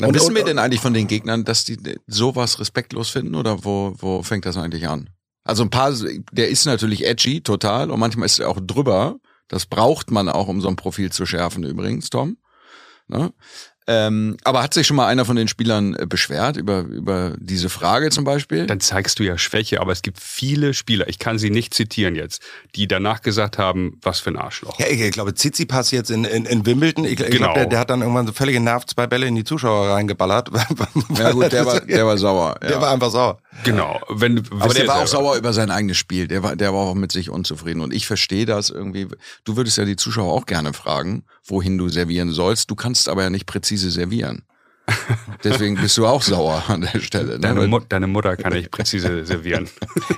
und, wissen wir denn eigentlich von den Gegnern, dass die sowas respektlos finden oder wo, wo fängt das eigentlich an? Also ein paar, der ist natürlich edgy, total, und manchmal ist er auch drüber. Das braucht man auch, um so ein Profil zu schärfen übrigens, Tom. Ne? Ähm, aber hat sich schon mal einer von den Spielern äh, beschwert über, über diese Frage zum Beispiel? Dann zeigst du ja Schwäche, aber es gibt viele Spieler, ich kann sie nicht zitieren jetzt, die danach gesagt haben, was für ein Arschloch. Ja, ich glaube, Tsitsipas jetzt in, in, in Wimbledon, ich, ich genau. glaube, der, der, hat dann irgendwann so völlig genervt zwei Bälle in die Zuschauer reingeballert. ja gut, der war, der war sauer. Ja. Der war einfach sauer. Genau. Wenn, aber der war auch sauer über sein eigenes Spiel. Der war, der war auch mit sich unzufrieden. Und ich verstehe das irgendwie. Du würdest ja die Zuschauer auch gerne fragen, wohin du servieren sollst. Du kannst aber ja nicht präzise servieren. Deswegen bist du auch sauer an der Stelle. Ne? Deine, Mut, deine, Mutter kann ich präzise servieren.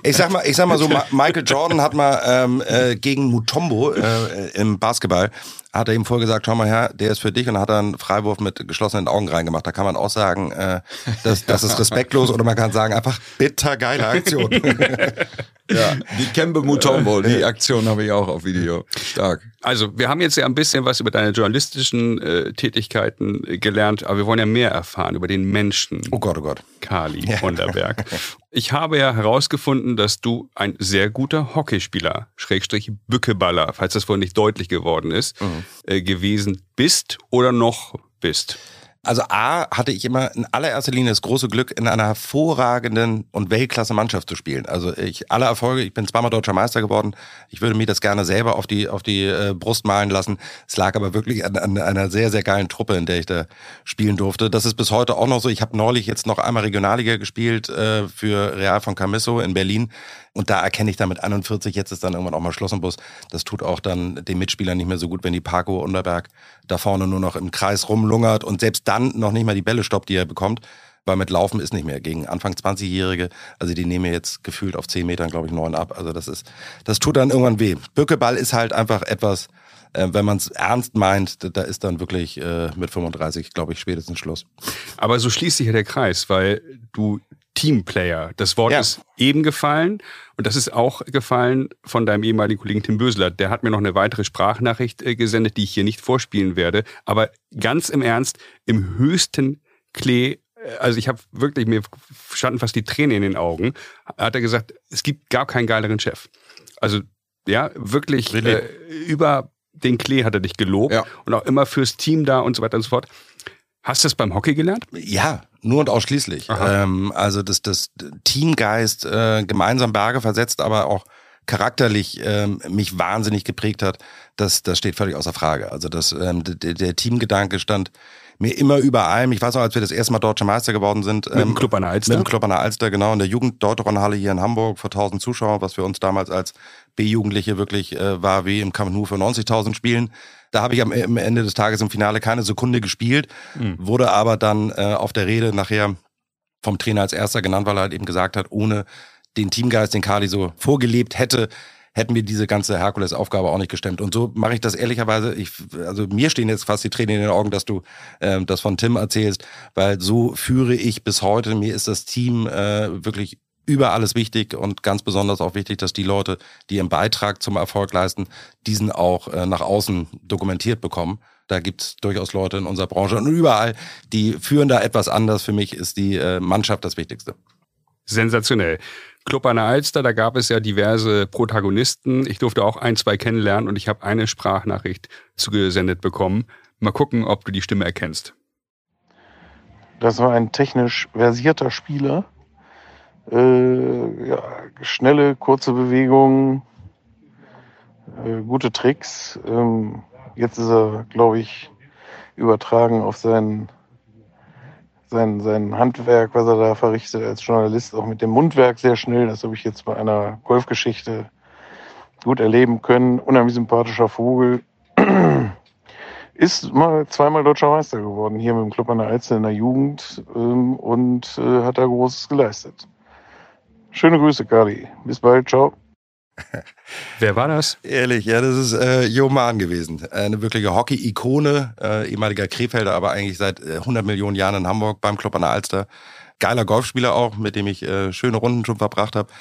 Ich sag mal, ich sag mal so, Michael Jordan hat mal ähm, äh, gegen Mutombo äh, im Basketball hat er ihm vorgesagt, schau mal her, der ist für dich und dann hat er einen Freiwurf mit geschlossenen Augen reingemacht. Da kann man auch sagen, äh, das, das ist respektlos oder man kann sagen, einfach bitter geile Aktion. ja, die Kembe Mutombo, die Aktion habe ich auch auf Video. Stark. Also wir haben jetzt ja ein bisschen was über deine journalistischen äh, Tätigkeiten äh, gelernt, aber wir wollen ja mehr erfahren über den Menschen. Oh Gott, oh Gott. Kali ja. Wunderberg. Ich habe ja herausgefunden, dass du ein sehr guter Hockeyspieler, Schrägstrich Bückeballer, falls das wohl nicht deutlich geworden ist, mhm. Äh, gewesen bist oder noch bist. Also A hatte ich immer in allererster Linie das große Glück, in einer hervorragenden und Weltklasse Mannschaft zu spielen. Also ich alle Erfolge, ich bin zweimal deutscher Meister geworden. Ich würde mir das gerne selber auf die auf die äh, Brust malen lassen. Es lag aber wirklich an, an einer sehr sehr geilen Truppe, in der ich da spielen durfte. Das ist bis heute auch noch so. Ich habe neulich jetzt noch einmal Regionalliga gespielt äh, für Real von Camisso in Berlin. Und da erkenne ich dann mit 41, jetzt ist dann irgendwann auch mal Schloss und Bus. Das tut auch dann den Mitspielern nicht mehr so gut, wenn die Paco Unterberg da vorne nur noch im Kreis rumlungert und selbst dann noch nicht mal die Bälle stoppt, die er bekommt. Weil mit Laufen ist nicht mehr. Gegen Anfang 20-Jährige, also die nehmen jetzt gefühlt auf 10 Metern, glaube ich, neun ab. Also das ist, das tut dann irgendwann weh. Bückeball ist halt einfach etwas, äh, wenn man es ernst meint, da ist dann wirklich äh, mit 35, glaube ich, spätestens Schluss. Aber so schließt sich ja der Kreis, weil du Teamplayer. Das Wort ja. ist eben gefallen und das ist auch gefallen von deinem ehemaligen Kollegen Tim Bösler. Der hat mir noch eine weitere Sprachnachricht äh, gesendet, die ich hier nicht vorspielen werde. Aber ganz im Ernst, im höchsten Klee äh, also ich habe wirklich, mir standen fast die Tränen in den Augen, hat er gesagt, es gibt gar keinen geileren Chef. Also ja, wirklich really? äh, über den Klee hat er dich gelobt ja. und auch immer fürs Team da und so weiter und so fort. Hast du das beim Hockey gelernt? Ja, nur und ausschließlich. Ähm, also das, das Teamgeist äh, gemeinsam Berge versetzt, aber auch charakterlich ähm, mich wahnsinnig geprägt hat, das, das steht völlig außer Frage. Also das, ähm, der, der Teamgedanke stand mir immer über allem. Ich weiß noch, als wir das erste Mal Deutsche Meister geworden sind. Mit dem ähm, Club an der Alster? Mit dem Club an der Alster, genau. In der Jugend-Deuteronhalle hier in Hamburg vor 1000 Zuschauern, was für uns damals als B-Jugendliche wirklich äh, war wie im Camp Nou für 90.000 Spielen. Da habe ich am, am, Ende des Tages im Finale keine Sekunde gespielt, mhm. wurde aber dann äh, auf der Rede nachher vom Trainer als erster genannt, weil er halt eben gesagt hat, ohne den Teamgeist, den Kali so vorgelebt hätte, hätten wir diese ganze Herkules-Aufgabe auch nicht gestemmt. Und so mache ich das ehrlicherweise. Ich, also mir stehen jetzt fast die Tränen in den Augen, dass du ähm, das von Tim erzählst, weil so führe ich bis heute. Mir ist das Team äh, wirklich über alles wichtig und ganz besonders auch wichtig, dass die Leute, die ihren Beitrag zum Erfolg leisten, diesen auch äh, nach außen dokumentiert bekommen. Da gibt es durchaus Leute in unserer Branche und überall, die führen da etwas anders. Für mich ist die äh, Mannschaft das Wichtigste. Sensationell. Club an der Alster, da gab es ja diverse Protagonisten. Ich durfte auch ein, zwei kennenlernen und ich habe eine Sprachnachricht zugesendet bekommen. Mal gucken, ob du die Stimme erkennst. Das war ein technisch versierter Spieler. Äh, ja, schnelle, kurze Bewegungen, äh, gute Tricks. Ähm, jetzt ist er, glaube ich, übertragen auf sein, sein, sein Handwerk, was er da verrichtet als Journalist, auch mit dem Mundwerk sehr schnell. Das habe ich jetzt bei einer Golfgeschichte gut erleben können. Unheimlich sympathischer Vogel. ist mal zweimal deutscher Meister geworden, hier mit dem Club an der Alze in der Jugend ähm, und äh, hat da Großes geleistet. Schöne Grüße, Kali. Bis bald, ciao. Wer war das? Ehrlich, ja, das ist äh, Jo Mahn gewesen. Eine wirkliche Hockey-Ikone, äh, ehemaliger Krefelder, aber eigentlich seit äh, 100 Millionen Jahren in Hamburg beim Club an der Alster. Geiler Golfspieler auch, mit dem ich äh, schöne Runden schon verbracht habe.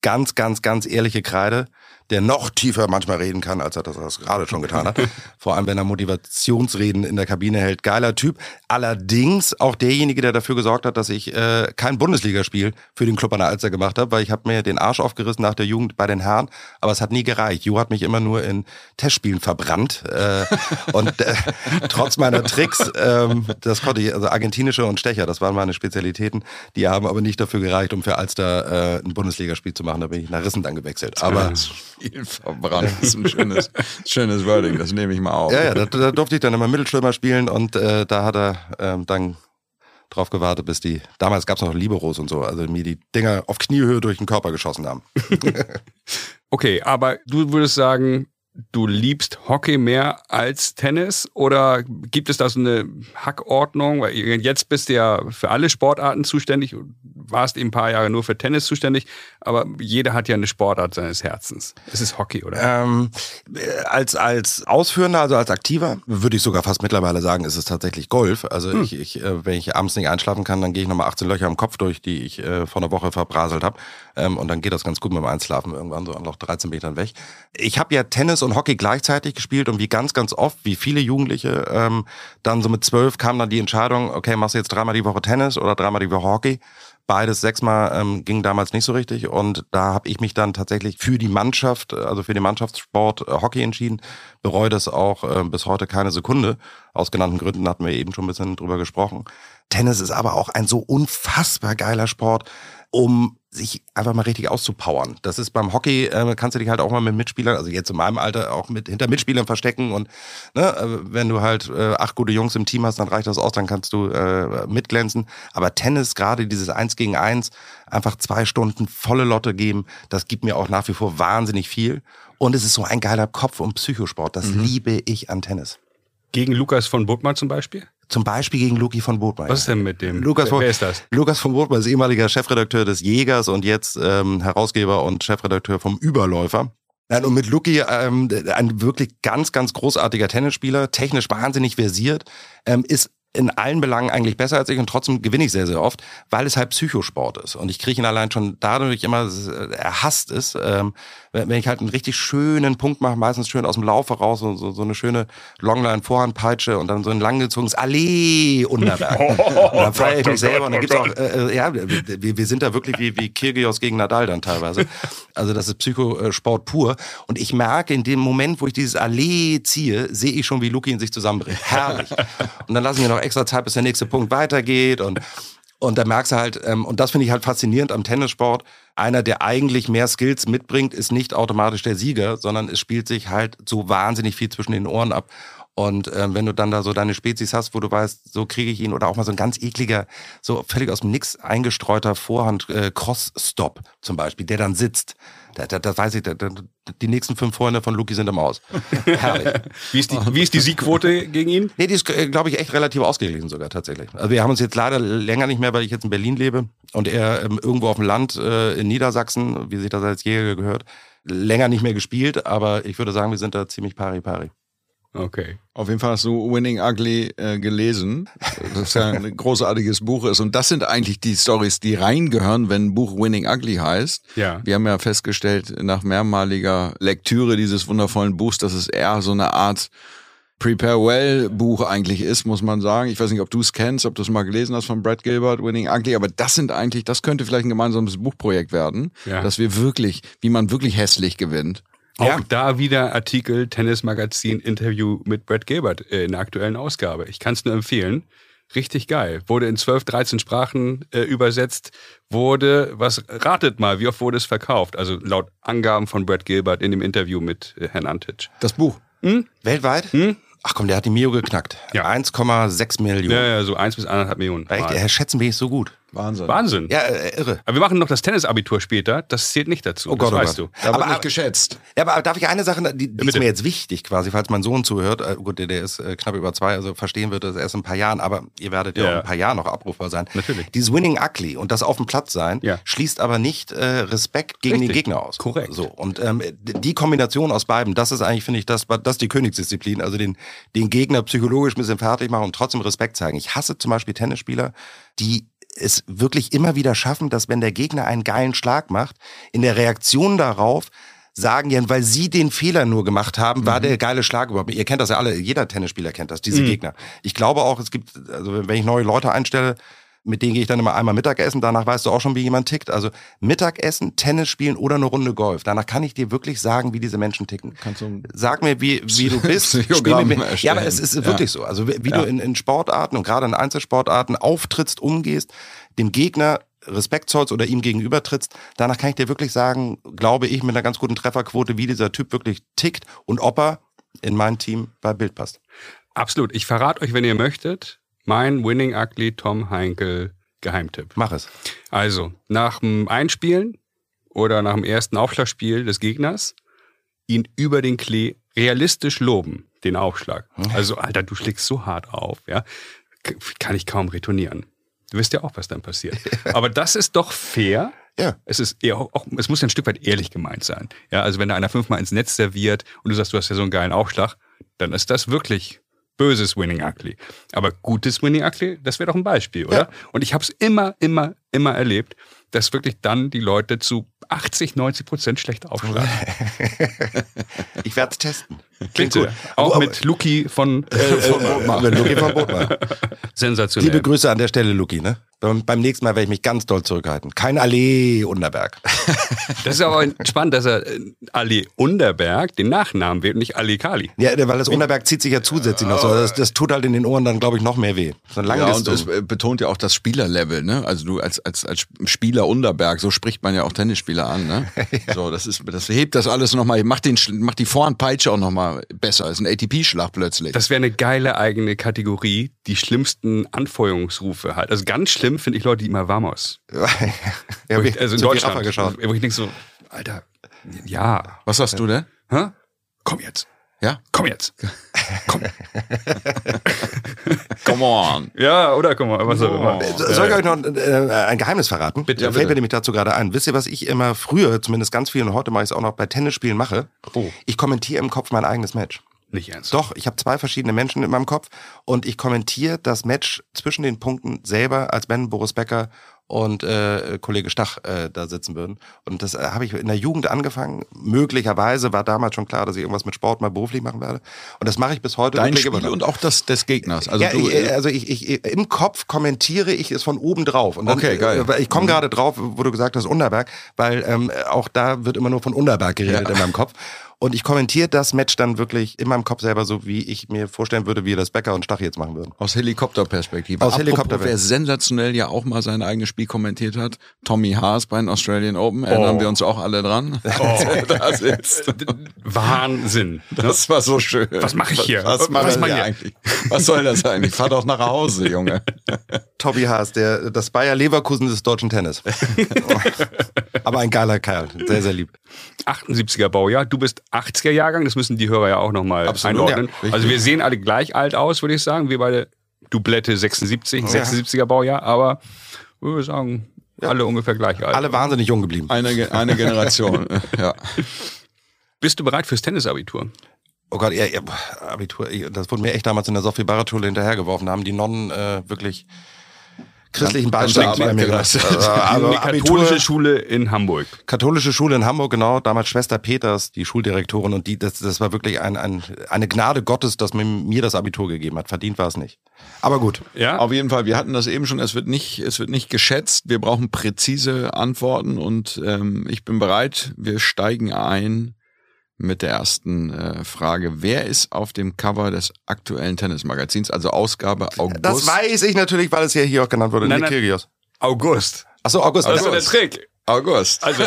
Ganz, ganz, ganz ehrliche Kreide der noch tiefer manchmal reden kann, als er das gerade schon getan hat. Vor allem, wenn er Motivationsreden in der Kabine hält. Geiler Typ. Allerdings auch derjenige, der dafür gesorgt hat, dass ich äh, kein Bundesligaspiel für den Club an der Alster gemacht habe, weil ich habe mir den Arsch aufgerissen nach der Jugend bei den Herren, aber es hat nie gereicht. Ju hat mich immer nur in Testspielen verbrannt äh, und äh, trotz meiner Tricks, ähm, das konnte ich, also argentinische und Stecher, das waren meine Spezialitäten, die haben aber nicht dafür gereicht, um für Alster äh, ein Bundesligaspiel zu machen. Da bin ich nach Rissen dann gewechselt. Aber viel verbrannt. Das ist ein schönes, schönes Wording, das nehme ich mal auf. Ja, ja, da, da durfte ich dann immer Mittelstürmer spielen und äh, da hat er ähm, dann drauf gewartet, bis die, damals gab es noch Liberos und so, also mir die Dinger auf Kniehöhe durch den Körper geschossen haben. okay, aber du würdest sagen, du liebst Hockey mehr als Tennis oder gibt es da so eine Hackordnung? Weil jetzt bist du ja für alle Sportarten zuständig, warst eben ein paar Jahre nur für Tennis zuständig, aber jeder hat ja eine Sportart seines Herzens. Es ist Hockey, oder? Ähm, als, als Ausführender, also als Aktiver, würde ich sogar fast mittlerweile sagen, ist es tatsächlich Golf. Also hm. ich, ich, äh, wenn ich abends nicht einschlafen kann, dann gehe ich nochmal 18 Löcher am Kopf durch, die ich äh, vor einer Woche verbraselt habe. Ähm, und dann geht das ganz gut mit dem Einschlafen irgendwann, so noch 13 Metern weg. Ich habe ja Tennis und Hockey gleichzeitig gespielt und wie ganz, ganz oft, wie viele Jugendliche, ähm, dann so mit zwölf kam dann die Entscheidung, okay, machst du jetzt dreimal die Woche Tennis oder dreimal die Woche Hockey. Beides sechsmal ähm, ging damals nicht so richtig und da habe ich mich dann tatsächlich für die Mannschaft, also für den Mannschaftssport äh, Hockey entschieden. Bereue das auch äh, bis heute keine Sekunde. Aus genannten Gründen hatten wir eben schon ein bisschen drüber gesprochen. Tennis ist aber auch ein so unfassbar geiler Sport, um sich einfach mal richtig auszupowern. Das ist beim Hockey, äh, kannst du dich halt auch mal mit Mitspielern, also jetzt in meinem Alter auch mit hinter Mitspielern verstecken und ne, äh, wenn du halt äh, acht gute Jungs im Team hast, dann reicht das aus, dann kannst du äh, mitglänzen. Aber Tennis, gerade dieses Eins gegen Eins, einfach zwei Stunden volle Lotte geben, das gibt mir auch nach wie vor wahnsinnig viel. Und es ist so ein geiler Kopf- und Psychosport. Das mhm. liebe ich an Tennis. Gegen Lukas von Burgmann zum Beispiel? Zum Beispiel gegen Luki von Botmeier. Was ist denn mit dem? Lukas von, wer ist das? Lukas von Botmeier ist ehemaliger Chefredakteur des Jägers und jetzt ähm, Herausgeber und Chefredakteur vom Überläufer. Nein, und mit Luki ähm, ein wirklich ganz, ganz großartiger Tennisspieler, technisch wahnsinnig versiert, ähm, ist in allen Belangen eigentlich besser als ich und trotzdem gewinne ich sehr, sehr oft, weil es halt Psychosport ist. Und ich kriege ihn allein schon dadurch immer, er hasst es, ähm, wenn ich halt einen richtig schönen Punkt mache, meistens schön aus dem Laufe raus, so, so, so eine schöne Longline-Vorhandpeitsche und dann so ein langgezogenes Allee Unterberg. und dann feiere ich mich selber und dann gibt's auch, äh, äh, ja, wir, wir sind da wirklich wie, wie Kirgios gegen Nadal dann teilweise. Also das ist Psychosport pur. Und ich merke in dem Moment, wo ich dieses Allee ziehe, sehe ich schon, wie Luki in sich zusammenbricht. Herrlich. Und dann lassen wir noch extra Zeit, bis der nächste Punkt weitergeht und und da merkst du halt, ähm, und das finde ich halt faszinierend am Tennissport, einer, der eigentlich mehr Skills mitbringt, ist nicht automatisch der Sieger, sondern es spielt sich halt so wahnsinnig viel zwischen den Ohren ab. Und ähm, wenn du dann da so deine Spezies hast, wo du weißt, so kriege ich ihn, oder auch mal so ein ganz ekliger, so völlig aus dem Nix eingestreuter Vorhand äh, Cross-Stop zum Beispiel, der dann sitzt. Da, da, da weiß ich, da, da, die nächsten fünf Freunde von Luki sind im Aus. Herrlich. wie, ist die, wie ist die Siegquote gegen ihn? Nee, die ist, äh, glaube ich, echt relativ ausgeglichen sogar tatsächlich. Also wir haben uns jetzt leider länger nicht mehr, weil ich jetzt in Berlin lebe und er ähm, irgendwo auf dem Land äh, in Niedersachsen, wie sich das als Jäger gehört, länger nicht mehr gespielt, aber ich würde sagen, wir sind da ziemlich pari pari. Okay. Auf jeden Fall hast du Winning Ugly äh, gelesen, das ja ein großartiges Buch ist. Und das sind eigentlich die Stories, die reingehören, wenn ein Buch Winning Ugly heißt. Ja. Wir haben ja festgestellt, nach mehrmaliger Lektüre dieses wundervollen Buchs, dass es eher so eine Art Prepare Well Buch eigentlich ist, muss man sagen. Ich weiß nicht, ob du es kennst, ob du es mal gelesen hast von Brad Gilbert, Winning Ugly, aber das sind eigentlich, das könnte vielleicht ein gemeinsames Buchprojekt werden, Ja. dass wir wirklich, wie man wirklich hässlich gewinnt. Auch Ja. da wieder Artikel, Tennismagazin, Interview mit Brad Gilbert in der aktuellen Ausgabe. Ich kann es nur empfehlen. Richtig geil. Wurde in 12, 13 Sprachen äh, übersetzt. Wurde, was ratet mal, wie oft wurde es verkauft? Also laut Angaben von Brad Gilbert in dem Interview mit äh, Herrn Antic. Das Buch. Weltweit? Ach komm, der hat die Mio geknackt. Ja. 1,6 Millionen. Ja, ja, so eins bis anderthalb Millionen. Echt, er schätzen wir nicht so gut. Wahnsinn. Wahnsinn. Ja, äh, irre. Aber wir machen noch das Tennisabitur später. Das zählt nicht dazu. Oh Gott, das oh weißt Gott. du. Da wird Aber- nicht geschätzt. Ja, aber darf ich eine Sache, die, die ist bitte. mir jetzt wichtig quasi, falls mein Sohn zuhört, äh, gut, der, der ist äh, knapp über zwei, also verstehen wird das erst in ein paar Jahren, aber ihr werdet ja, Ja. auch in ein paar Jahren noch abrufbar sein. Natürlich. Dieses Winning Ugly und das auf dem Platz sein, Ja. schließt aber nicht äh, Respekt gegen Richtig. den Gegner aus. Korrekt. So, und ähm, die Kombination aus beiden, das ist eigentlich, finde ich, das, das ist die Königsdisziplin, also den, den Gegner psychologisch ein bisschen fertig machen und trotzdem Respekt zeigen. Ich hasse zum Beispiel Tennisspieler, die es wirklich immer wieder schaffen, dass wenn der Gegner einen geilen Schlag macht, in der Reaktion darauf sagen ja, weil sie den Fehler nur gemacht haben, war der geile Schlag überhaupt. Ihr kennt das ja alle, jeder Tennisspieler kennt das, diese Gegner. Ich glaube auch, es gibt, also wenn ich neue Leute einstelle, mit denen gehe ich dann immer einmal Mittagessen, danach weißt du auch schon, wie jemand tickt. Also Mittagessen, Tennis spielen oder eine Runde Golf. Danach kann ich dir wirklich sagen, wie diese Menschen ticken. Kannst du- Sag mir, wie, wie du bist. Spiel Psychogramm mit mir. Ja, aber es ist Ja. wirklich so. Also wie, wie du in, in Sportarten und gerade in Einzelsportarten auftrittst, umgehst, dem Gegner Respekt zollst oder ihm gegenüber trittst, danach kann ich dir wirklich sagen, glaube ich, mit einer ganz guten Trefferquote, wie dieser Typ wirklich tickt und ob er in mein Team bei Bild passt. Absolut. Ich verrate euch, wenn ihr möchtet, mein Winning Ugly Tom Heinkel Geheimtipp. Mach es. Also, nach dem Einspielen oder nach dem ersten Aufschlagspiel des Gegners, ihn über den Klee realistisch loben, den Aufschlag. Also, Alter, du schlägst so hart auf, ja, kann ich kaum retournieren. Du weißt ja auch, was dann passiert. Aber das ist doch fair. Ja. Es ist eher auch, es muss ja ein Stück weit ehrlich gemeint sein. Ja, also wenn da einer fünfmal ins Netz serviert und du sagst, du hast ja so einen geilen Aufschlag, dann ist das wirklich böses Winning Ugly. Aber gutes Winning Ugly, das wäre doch ein Beispiel, oder? Ja. Und ich habe es immer, immer, immer erlebt, dass wirklich dann die Leute zu 80, 90 Prozent schlecht aufschlagen. Ich werde es testen. Klingt gut. Auch Aber- mit Luki von, äh, äh, Luki von Bodmer. sensationell. Liebe Grüße an der Stelle, Luki. Ne? Beim, nächsten Mal werde ich mich ganz doll zurückhalten. Kein Allee Unterberg. Das ist aber spannend, dass er äh, Ali Underberg den Nachnamen wählt und nicht Ali Kali. Ja, weil das Unterberg zieht sich ja zusätzlich noch so. Das, das tut halt in den Ohren dann, glaube ich, noch mehr weh. So ein Ja, und es äh, betont ja auch das Spielerlevel, ne? Also du als, als, als Spieler Unterberg, so spricht man ja auch Tennisspieler an, ne? So, das ist, das hebt das alles nochmal, macht den, macht die Vorhandpeitsche auch nochmal besser. Ist ein ATP-Schlag plötzlich. Das wäre eine geile eigene Kategorie, die schlimmsten Anfeuerungsrufe halt. Also ganz schlimm finde ich Leute, die immer Vamos. ja, Wo ich, also in so Deutschland. Wo ich denke so, Alter, ja. Was sagst du denn? Hä? Komm jetzt. Ja? Komm jetzt. Komm. Come on. Ja, oder guck mal, was auch immer. So- Soll ich euch noch äh, ein Geheimnis verraten? Bitte. Da fällt bitte. mir nämlich dazu gerade ein. Wisst ihr, was ich immer früher, zumindest ganz viel und heute mache ich es auch noch bei Tennisspielen mache? Oh. Ich kommentiere im Kopf mein eigenes Match. Nicht ernst. Doch, ich habe zwei verschiedene Menschen in meinem Kopf und ich kommentiere das Match zwischen den Punkten selber, als wenn Boris Becker und äh, Kollege Stach äh, da sitzen würden. Und das äh, habe ich in der Jugend angefangen. Möglicherweise war damals schon klar, dass ich irgendwas mit Sport mal beruflich machen werde. Und das mache ich bis heute. Dein Spiel immer und auch das des Gegners. Also ja, du, ich, also ich, ich, im Kopf kommentiere ich es von oben drauf. Und dann, Okay, geil. äh, weil Ich komme gerade drauf, wo du gesagt hast, Unterberg, weil ähm, auch da wird immer nur von Unterberg geredet Ja. in meinem Kopf. Und ich kommentiere das Match dann wirklich in meinem Kopf selber so, wie ich mir vorstellen würde, wie das Becker und Stach jetzt machen würden. Aus Helikopterperspektive. Aus Helikopterperspektive. Wer sensationell ja auch mal sein eigenes Spiel kommentiert hat, Tommy Haas bei den Australian Open, erinnern Oh. wir uns auch alle dran. Oh. da sitzt. Wahnsinn. Das war so schön. Was mache ich hier? Was, Was mache ich hier ich? eigentlich? Was soll das eigentlich? Fahr doch nach Hause, Junge. Tobi Haas, der, das Bayer Leverkusen des deutschen Tennis. Aber ein geiler Kerl, sehr, sehr lieb. 78er Baujahr, du bist 80er Jahrgang, das müssen die Hörer ja auch nochmal einordnen. ja, also wir sehen alle gleich alt aus, würde ich sagen. Wir beide Dublette 76, 76er Baujahr, aber ich würde sagen, alle ungefähr gleich alt. Alle wahnsinnig jung geblieben. Eine, eine Generation. ja. Bist du bereit fürs Tennisabitur? Oh Gott, ja, ja, Abitur, das wurde mir echt damals in der Sophie Barrett Schule hinterhergeworfen. Da haben die Nonnen äh, wirklich christlichen mir gelassen. Also, eine katholische Schule in Hamburg. Katholische Schule in Hamburg, genau. Damals Schwester Peters, die Schuldirektorin. Und die, das, das war wirklich ein, ein, eine Gnade Gottes, dass man mir das Abitur gegeben hat. Verdient war es nicht. Aber gut. Ja. Auf jeden Fall. Wir hatten das eben schon. Es wird nicht, es wird nicht geschätzt. Wir brauchen präzise Antworten. Und ähm, ich bin bereit. Wir steigen ein mit der ersten äh, Frage. Wer ist auf dem Cover des aktuellen Tennismagazins, also Ausgabe August? Das weiß ich natürlich, weil es ja hier auch genannt wurde. Nein, nein. August. Achso, August. Das ist der Trick. August. Also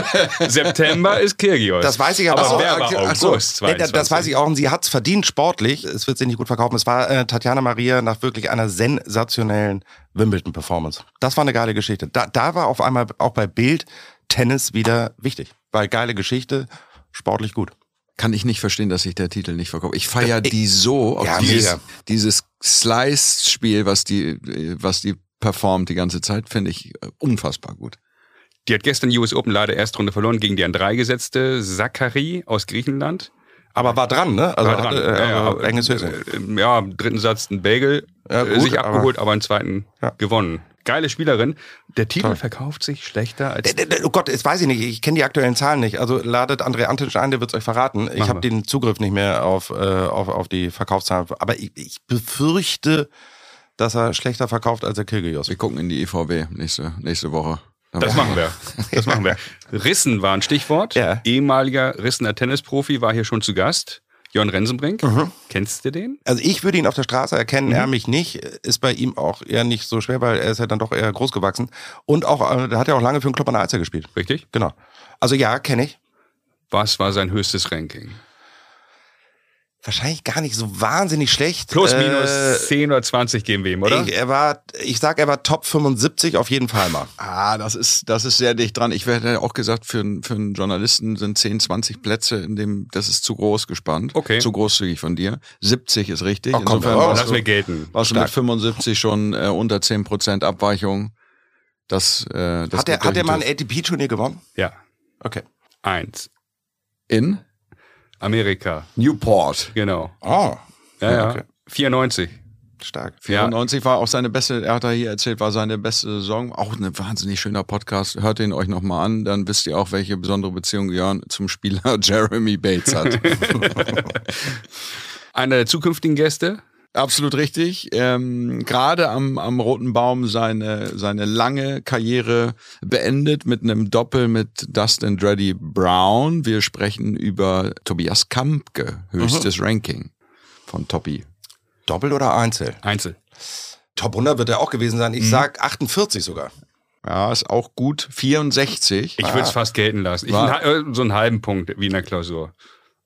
September ist Kirgios. Das weiß ich aber, aber auch. wer war August 22? Das weiß ich auch und sie hat es verdient sportlich. Es wird sich nicht gut verkaufen. Es war äh, Tatjana Maria nach wirklich einer sensationellen Wimbledon-Performance. Das war eine geile Geschichte. Da, da war auf einmal auch bei Bild Tennis wieder wichtig. Weil geile Geschichte, sportlich gut kann ich nicht verstehen, dass sich der Titel nicht verkauft. Ich feiere die so, ja, dieses, dieses Slice-Spiel, was die, was die performt die ganze Zeit, finde ich äh, unfassbar gut. Die hat gestern US Open leider Erstrunde verloren gegen die an drei gesetzte Zachary aus Griechenland. Aber war dran, ne? Also war dran. Hatte, äh, ja, ja, enges äh, ja, im dritten Satz ein Bagel ja, gut, sich abgeholt, aber, aber einen zweiten ja. gewonnen geile Spielerin. Der Titel Toll. verkauft sich schlechter als. Oh Gott, jetzt weiß ich nicht. Ich kenne die aktuellen Zahlen nicht. Also ladet André Antic ein, der wird es euch verraten. Ich habe den Zugriff nicht mehr auf, äh, auf, auf die Verkaufszahlen. Aber ich, ich befürchte, dass er schlechter verkauft als der Kyrgios. Wir gucken in die EVW nächste, nächste Woche. Das machen wir. Das machen wir. Rissen war ein Stichwort. Ja. Ehemaliger Rissener Tennisprofi war hier schon zu Gast. Jörn Rensenbrink. Mhm. Kennst du den? Also ich würde ihn auf der Straße erkennen, mhm. er mich nicht. Ist bei ihm auch eher nicht so schwer, weil er ist ja dann doch eher groß gewachsen. Und auch, äh, da hat er auch lange für den Club an der Alster gespielt. Richtig? Genau. Also ja, kenne ich. Was war sein höchstes Ranking? Wahrscheinlich gar nicht so wahnsinnig schlecht. Plus minus äh, 10 oder 20 geben wir ihm, oder? Ich, er war, ich sag, er war Top 75 auf jeden Fall mal. Ah, das ist, das ist sehr dicht dran. Ich hätte auch gesagt, für, für einen Journalisten sind 10, 20 Plätze in dem, das ist zu groß gespannt. Okay. Zu großzügig von dir. 70 ist richtig. Oh, komm, Insofern oh, lass mir gelten. Warst du mit 75 schon äh, unter 10 Prozent Abweichung. Das, äh, das hat er, hat er mal ein ATP-Turnier gewonnen? Ja. Okay. Eins. In? Amerika. Newport. Genau. Oh. Ja, ja. Okay. 94. Stark. 94 ja. war auch seine beste, er hat da hier erzählt, war seine beste Saison. Auch ein wahnsinnig schöner Podcast. Hört ihn euch nochmal an, dann wisst ihr auch, welche besondere Beziehung Jörn zum Spieler Jeremy Bates hat. Einer der zukünftigen Gäste, Absolut richtig. Ähm, Gerade am, am Roten Baum seine, seine lange Karriere beendet mit einem Doppel mit Dustin Dreddy Brown. Wir sprechen über Tobias Kampke, höchstes mhm. Ranking von Topi. Doppel oder Einzel? Einzel. Top 100 wird er auch gewesen sein. Ich mhm. sag 48 sogar. Ja, ist auch gut. 64. Ich würde es fast gelten lassen. Ich, äh, so einen halben Punkt wie in der Klausur.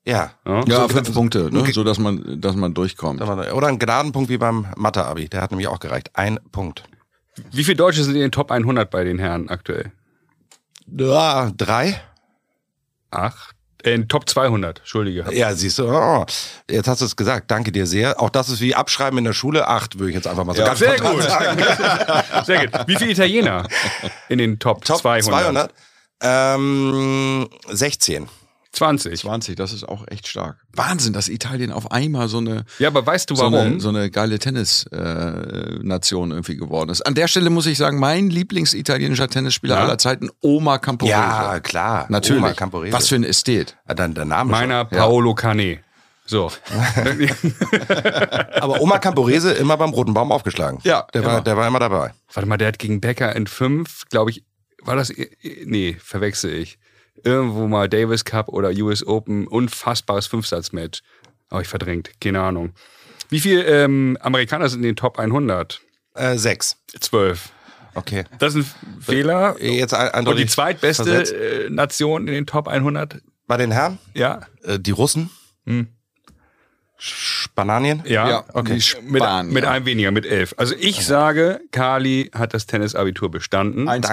Ja. Ja, ja so, fünf Punkte, ne? so dass man, dass man durchkommt. Oder ein Gnadenpunkt wie beim Mathe-Abi. Der hat nämlich auch gereicht. Ein Punkt. Wie viele Deutsche sind in den Top 100 bei den Herren aktuell? Ja, drei. Acht. Äh, in Top 200, Entschuldige. Ja, siehst du, oh, jetzt hast du es gesagt, danke dir sehr. Auch das ist wie Abschreiben in der Schule, acht würde ich jetzt einfach mal so ja, ganz sehr gut. sagen. sehr gut. Wie viele Italiener in den Top, Top 200? 200? Ähm, 16. 20. 20, das ist auch echt stark. Wahnsinn, dass Italien auf einmal so eine. Ja, aber weißt du warum? So eine, so eine geile Tennis-Nation äh, irgendwie geworden ist. An der Stelle muss ich sagen, mein Lieblingsitalienischer Tennisspieler ja. aller Zeiten, Oma Camporese. Ja, klar. Natürlich. Oma Camporese. Was für ein Ästhet. Ja, dann der Name Meiner schon. Paolo ja. Cane. So. aber Oma Camporese immer beim Roten Baum aufgeschlagen. Ja. Der, war, der war immer dabei. Warte mal, der hat gegen Becker in fünf, glaube ich, war das. Nee, verwechsel ich irgendwo mal Davis Cup oder US Open, unfassbares Fünfsatzmatch. Aber ich verdrängt, keine Ahnung. Wie viele ähm, Amerikaner sind in den Top 100? Äh, sechs. Zwölf. Okay. Das ist ein Fehler. Jetzt Und die zweitbeste äh, Nation in den Top 100? Bei den Herren? Ja. Äh, die Russen? Hm. Spanien? Ja, ja okay. Mit, mit einem weniger, mit elf. Also ich okay. sage, Kali hat das Tennisabitur bestanden. 1,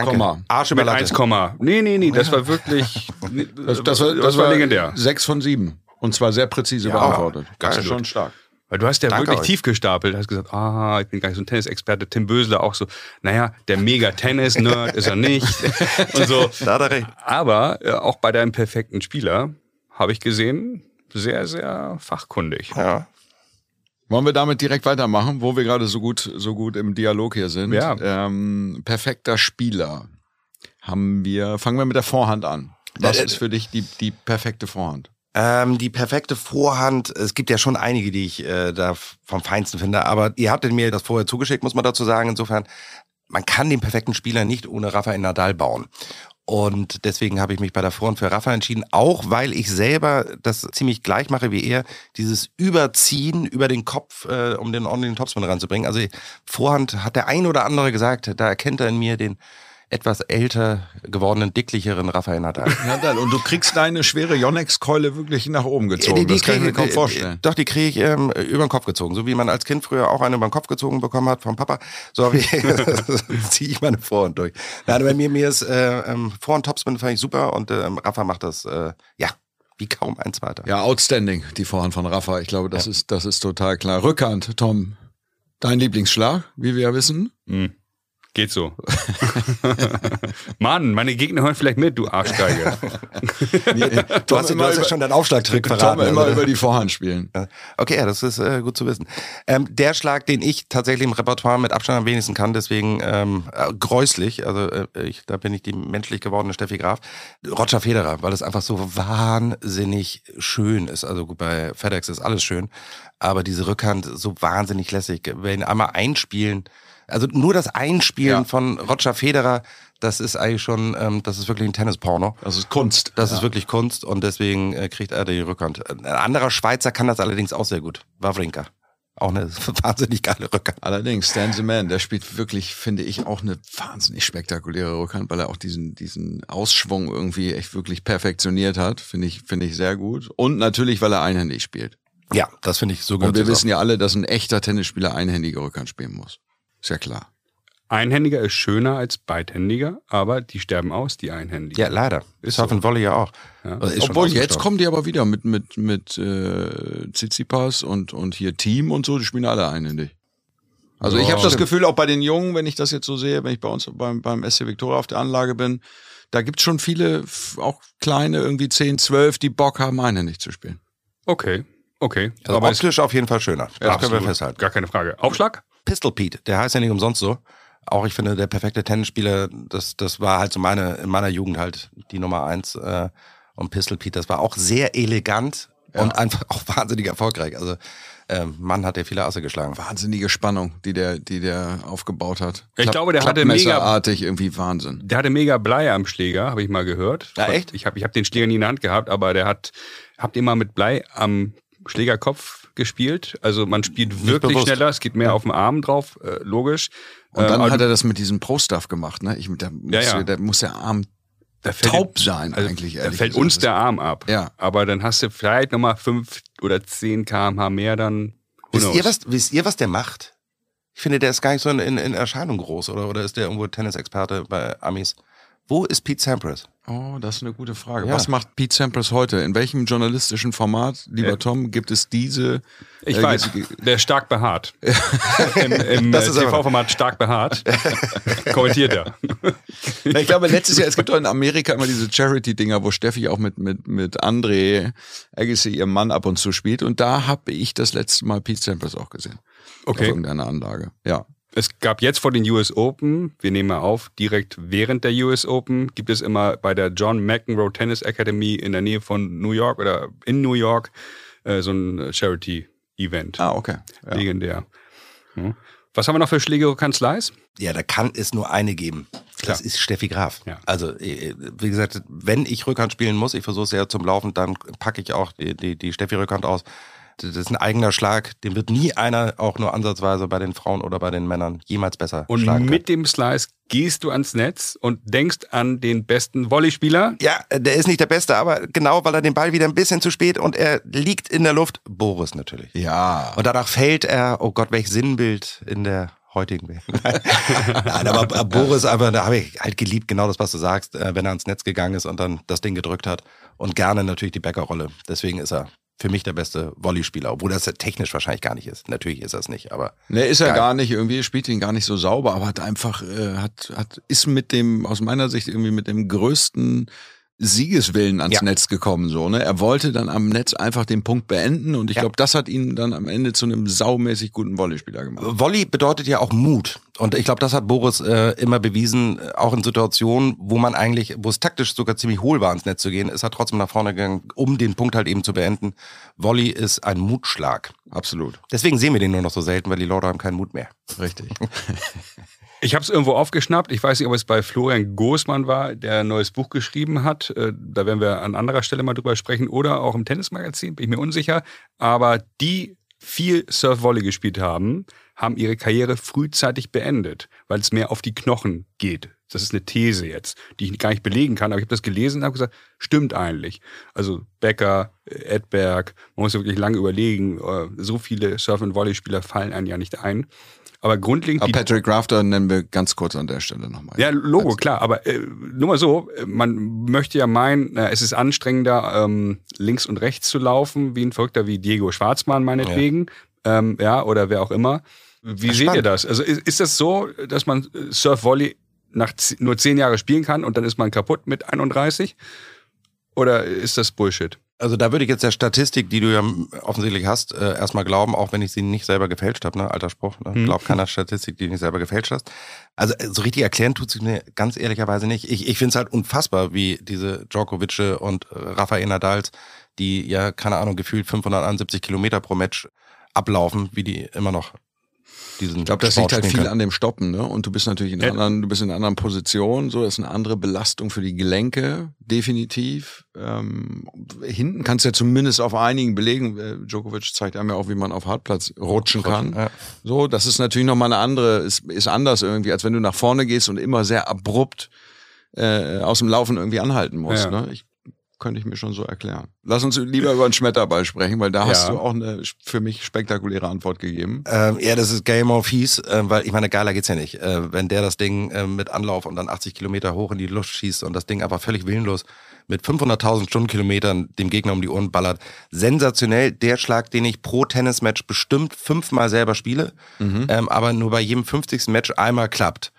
Arsch mit 1, Nee, nee, nee, das war wirklich, das, das, war, das, das war legendär. Sechs von sieben. Und zwar sehr präzise ja, beantwortet. Das ist schon stark. Weil du hast ja Danke wirklich euch. tief gestapelt, hast gesagt, ah, ich bin gar nicht so ein Tennisexperte. Tim Bösler auch so, naja, der Mega-Tennis-Nerd ist er nicht. und so. Da hat er recht. Aber äh, auch bei deinem perfekten Spieler habe ich gesehen, sehr, sehr fachkundig. Ja. Wollen wir damit direkt weitermachen, wo wir gerade so gut, so gut im Dialog hier sind? Ja. Ähm, perfekter Spieler. Haben wir, fangen wir mit der Vorhand an. Was Äh, ist für dich die, die perfekte Vorhand? Ähm, die perfekte Vorhand, es gibt ja schon einige, die ich äh, da vom Feinsten finde, aber ihr hattet mir das vorher zugeschickt, muss man dazu sagen. Insofern, man kann den perfekten Spieler nicht ohne Rafael Nadal bauen. Und deswegen habe ich mich bei der Vorhand für Rafa entschieden, auch weil ich selber das ziemlich gleich mache wie er, dieses Überziehen über den Kopf, äh, um den ordentlichen Topspin ranzubringen. Also Vorhand hat der ein oder andere gesagt, da erkennt er in mir den etwas älter gewordenen, dicklicheren Rafael Nadal. Ja, dann. Und du kriegst deine schwere Yonex-Keule wirklich nach oben gezogen. das kann ich mir kaum die- vorstellen. Doch, die kriege ich ähm, über den Kopf gezogen. So wie man als Kind früher auch eine über den Kopf gezogen bekommen hat vom Papa. So habe ich, ziehe ich meine Vorhand durch. Nein, bei mir, mir ist äh, ähm, Vorhand Topspin fand ich super und ähm, Rafa macht das, äh, ja, wie kaum ein zweiter. Ja, outstanding, die Vorhand von Rafa. Ich glaube, das ist, das ist total klar. Rückhand, Tom. Dein Lieblingsschlag, wie wir ja wissen. Hm. Geht so. Mann, meine Gegner hören vielleicht mit, du Arschgeige. Du hast, du hast ja schon deinen Aufschlagtrick Tom verraten. immer also. über die Vorhand spielen. Okay, ja, das ist äh, gut zu wissen. Ähm, der Schlag, den ich tatsächlich im Repertoire mit Abstand am wenigsten kann, deswegen ähm, äh, gräuslich, also äh, ich, da bin ich die menschlich gewordene Steffi Graf, Roger Federer, weil es einfach so wahnsinnig schön ist. Also gut, bei FedEx ist alles schön, aber diese Rückhand so wahnsinnig lässig. Wenn einmal einspielen, also nur das Einspielen Ja. von Roger Federer, das ist eigentlich schon, ähm, das ist wirklich ein Tennisporno. Das ist Kunst. Das ist wirklich Kunst und deswegen äh, kriegt er die Rückhand. Ein anderer Schweizer kann das allerdings auch sehr gut. Wawrinka. Auch eine wahnsinnig geile Rückhand. Allerdings, Stan the Man, der spielt wirklich, finde ich, auch eine wahnsinnig spektakuläre Rückhand, weil er auch diesen, diesen Ausschwung irgendwie echt wirklich perfektioniert hat. Finde ich, finde ich sehr gut. Und natürlich, weil er einhändig spielt. Ja, das finde ich so Und gut. wir wissen ja alle, dass ein echter Tennisspieler einhändige Rückhand spielen muss. Ist ja klar. Einhändiger ist schöner als beidhändiger, aber die sterben aus, die Einhändigen. Ja, leider. Ist Surf and Volley ja auch. Ja. Also Obwohl, jetzt kommen die aber wieder mit, mit, mit äh, Tsitsipas und, und hier Team und so, die spielen alle einhändig. Also ich Ja, habe das. Gefühl, auch bei den Jungen, wenn ich das jetzt so sehe, wenn ich bei uns beim, beim SC Victoria auf der Anlage bin, da gibt's schon viele, auch kleine, irgendwie 10, 12, die Bock haben, einhändig zu spielen. Okay, okay. Also aber es- optisch auf jeden Fall schöner. Das können wir absolut. festhalten. Gar keine Frage. Aufschlag? Pistol Pete, der heißt ja nicht umsonst so. Auch ich finde, der perfekte Tennisspieler, das, das war halt so meine, in meiner Jugend halt die Nummer eins. Äh, und Pistol Pete, das war auch sehr elegant und einfach auch wahnsinnig erfolgreich. Also ähm, Mann hat ja viele Asse geschlagen. Wahnsinnige Spannung, die der, die der aufgebaut hat. Ich glaube, der hatte mega- irgendwie Wahnsinn. Der hatte mega Blei am Schläger, habe ich mal gehört. Ja, echt? Ich habe ich hab den Schläger nie in der Hand gehabt, aber der hat, habt ihr mal mit Blei am Schlägerkopf gespielt? Also man spielt wirklich bewusst. schneller, es geht mehr auf den Arm drauf, äh, logisch. Und dann äh, hat er das mit diesem Pro-Stuff gemacht, ne? Ich, da muss, Ja, ja. Da muss der Arm da fällt taub sein also, eigentlich, Da fällt gesagt. uns der Arm ab. Ja. Aber dann hast du vielleicht nochmal fünf oder zehn kmh mehr dann. Wisst knows? ihr, was, wisst ihr, was der macht? Ich finde, der ist gar nicht so in, in, in Erscheinung groß, oder? Oder ist der irgendwo Tennisexperte bei Amis? Wo ist Pete Sampras? Oh, das ist eine gute Frage. Ja. Was macht Pete Sampras heute? In welchem journalistischen Format, lieber Ja. Tom, gibt es diese? Ich äh, weiß, der stark behaart. Im im Das äh, TV-Format stark behaart. Kommentiert er. Na, ich glaube, letztes Jahr, es gibt doch in Amerika immer diese Charity-Dinger, wo Steffi auch mit, mit, mit André Agassi, ihrem Mann, ab und zu spielt. Und da habe ich das letzte Mal Pete Sampras auch gesehen. Auf Okay. irgendeiner Anlage. Ja. Es gab jetzt vor den US Open, wir nehmen mal auf, direkt während der US Open gibt es immer bei der John McEnroe Tennis Academy in der Nähe von New York oder in New York äh, so ein Charity-Event. Ah, okay. Ja. Legendär. Hm. Was haben wir noch für Schlägerkanzleis? Ja, da kann es nur eine geben. Klar. Das ist Steffi Graf. Ja. Also, äh, wie gesagt, wenn ich Rückhand spielen muss, ich versuche es ja zum Laufen, dann packe ich auch die, die, die Steffi Rückhand aus. Das ist ein eigener Schlag, den wird nie einer auch nur ansatzweise bei den Frauen oder bei den Männern jemals besser Und schlagen mit dem Slice gehst du ans Netz und denkst an den besten Volleyspieler. Ja, der ist nicht der Beste, aber genau, weil er den Ball wieder ein bisschen zu spät und er liegt in der Luft. Boris natürlich. Ja. Und danach fällt er, oh Gott, welch Sinnbild in der heutigen Welt. Nein, aber Boris, aber da habe ich halt geliebt, genau das, was du sagst, äh, wenn er ans Netz gegangen ist und dann das Ding gedrückt hat. Und gerne natürlich die Bäckerrolle. Deswegen ist er für mich der beste Volleyspieler, obwohl das ja technisch wahrscheinlich gar nicht ist. Natürlich ist es nicht, aber Ne, ist er Geil. gar nicht irgendwie, spielt ihn gar nicht so sauber, aber hat einfach, äh, hat, hat, ist mit dem, aus meiner Sicht irgendwie mit dem größten Siegeswillen ans Ja. Netz gekommen. So, ne? Er wollte dann am Netz einfach den Punkt beenden und ich Ja. glaube, das hat ihn dann am Ende zu einem saumäßig guten Volleyspieler gemacht. Volley bedeutet ja auch Mut. Und ich glaube, das hat Boris äh, immer bewiesen, äh, auch in Situationen, wo man eigentlich, wo es taktisch sogar ziemlich hohl war, ins Netz zu gehen, ist er trotzdem nach vorne gegangen, um den Punkt halt eben zu beenden. Volley ist ein Mutschlag. Absolut. Deswegen sehen wir den nur noch so selten, weil die Leute haben keinen Mut mehr. Richtig. Ich habe es irgendwo aufgeschnappt. Ich weiß nicht, ob es bei Florian Goßmann war, der ein neues Buch geschrieben hat. Äh, Da werden wir an anderer Stelle mal drüber sprechen. Oder auch im Tennismagazin, bin ich mir unsicher. Aber die viel Surf-Volley gespielt haben, haben ihre Karriere frühzeitig beendet, weil es mehr auf die Knochen geht. Das ist eine These jetzt, die ich gar nicht belegen kann, aber ich habe das gelesen und habe gesagt, stimmt eigentlich. Also Becker, äh, Edberg, man muss ja wirklich lange überlegen, äh, so viele Surf- und Volleyspieler fallen einem ja nicht ein. Aber grundlegend Aber Patrick Rafter nennen wir ganz kurz an der Stelle nochmal. ja, Logo, klar, aber äh, nur mal so, man möchte ja meinen, äh, es ist anstrengender, ähm, links und rechts zu laufen, wie ein Verrückter wie Diego Schwarzmann meinetwegen, ja, ähm, ja oder wer auch immer. Wie seht ihr spannend. das? Also ist, ist das so, dass man äh, Surf-Volley nach z- nur zehn Jahre spielen kann und dann ist man kaputt mit 31? Oder ist das Bullshit? Also da würde ich jetzt der Statistik, die du ja offensichtlich hast, äh, erstmal glauben, auch wenn ich sie nicht selber gefälscht habe, ne? alter Spruch, ne? Hm. glaub keiner Statistik, die du nicht selber gefälscht hast. Also äh, so richtig erklären tut sie mir ganz ehrlicherweise nicht. Ich, ich finde es halt unfassbar, wie diese Djokovic und äh, Rafael Nadals, die ja, keine Ahnung, gefühlt 571 Kilometer pro Match ablaufen, wie die immer noch diesen Ich glaube, das Sport liegt halt viel an dem Stoppen, ne? Und du bist natürlich in Ja. anderen, du bist in einer anderen Position, so das ist eine andere Belastung für die Gelenke, definitiv. Ähm, hinten kannst du ja zumindest auf einigen belegen. Äh, Djokovic zeigt einem ja auch, wie man auf Hartplatz rutschen kann. Ja. So, das ist natürlich nochmal eine andere, ist, ist anders irgendwie, als wenn du nach vorne gehst und immer sehr abrupt äh, aus dem Laufen irgendwie anhalten musst. Ja. Ne? Ich, könnte ich mir schon so erklären. Lass uns lieber über einen Schmetterball sprechen, weil da hast Ja. du auch eine für mich spektakuläre Antwort gegeben. Ähm, ja, das ist Game of Fies, äh, weil ich meine, geiler geht's ja nicht. Äh, wenn der das Ding äh, mit Anlauf und dann 80 Kilometer hoch in die Luft schießt und das Ding einfach völlig willenlos mit 500.000 Stundenkilometern dem Gegner um die Ohren ballert. Sensationell, der Schlag, den ich pro Tennismatch bestimmt fünfmal selber spiele, ähm, aber nur bei jedem 50. Match einmal klappt.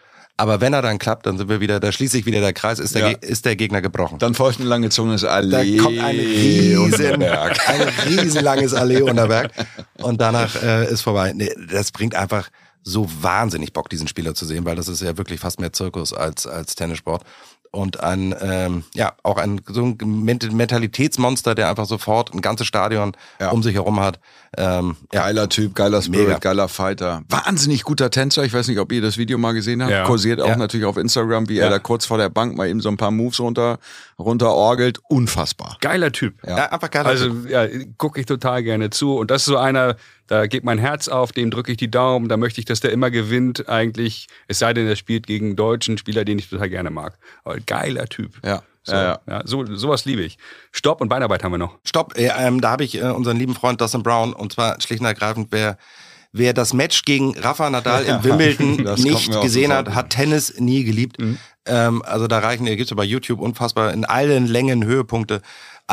Aber wenn er dann klappt, dann sind wir wieder, da schließt sich wieder der Kreis, ist der, Ja. Ist der Gegner gebrochen. Dann folgt eine lange Zunge, ist Da Allee. kommt ein riesen, ein riesenlanges Allee Unterberg und danach äh, ist vorbei. Nee, das bringt einfach so wahnsinnig Bock, diesen Spieler zu sehen, weil das ist ja wirklich fast mehr Zirkus als, als Tennissport. Und ein, ähm, ja, auch ein, so ein Ment- Mentalitätsmonster, der einfach sofort ein ganzes Stadion Ja. um sich herum hat. Ähm, ja, Geiler Typ, geiler Spirit, Mega. geiler Fighter. Wahnsinnig guter Tänzer. Ich weiß nicht, ob ihr das Video mal gesehen habt. Ja. Kursiert auch Ja. natürlich auf Instagram, wie Ja. er da kurz vor der Bank mal eben so ein paar Moves runter, runterorgelt. Unfassbar. Geiler Typ. ja. einfach geil. Also ja, gucke ich total gerne zu. Und das ist so einer, da geht mein Herz auf, dem drücke ich die Daumen, da möchte ich, dass der immer gewinnt eigentlich. Es sei denn, er spielt gegen einen deutschen Spieler, den ich total gerne mag. Aber geiler Typ. Ja. So, Ja, ja. ja, so, sowas liebe ich. Stopp und Beinarbeit haben wir noch. Stopp, äh, ähm, da habe ich äh, unseren lieben Freund Dustin Brown und zwar schlicht und ergreifend, wer, wer das Match gegen Rafa Nadal Ja, in Wimbledon nicht gesehen hat, hat Tennis nie geliebt. Ähm, also da reichen, gibt's ja bei YouTube unfassbar in allen Längen Höhepunkte.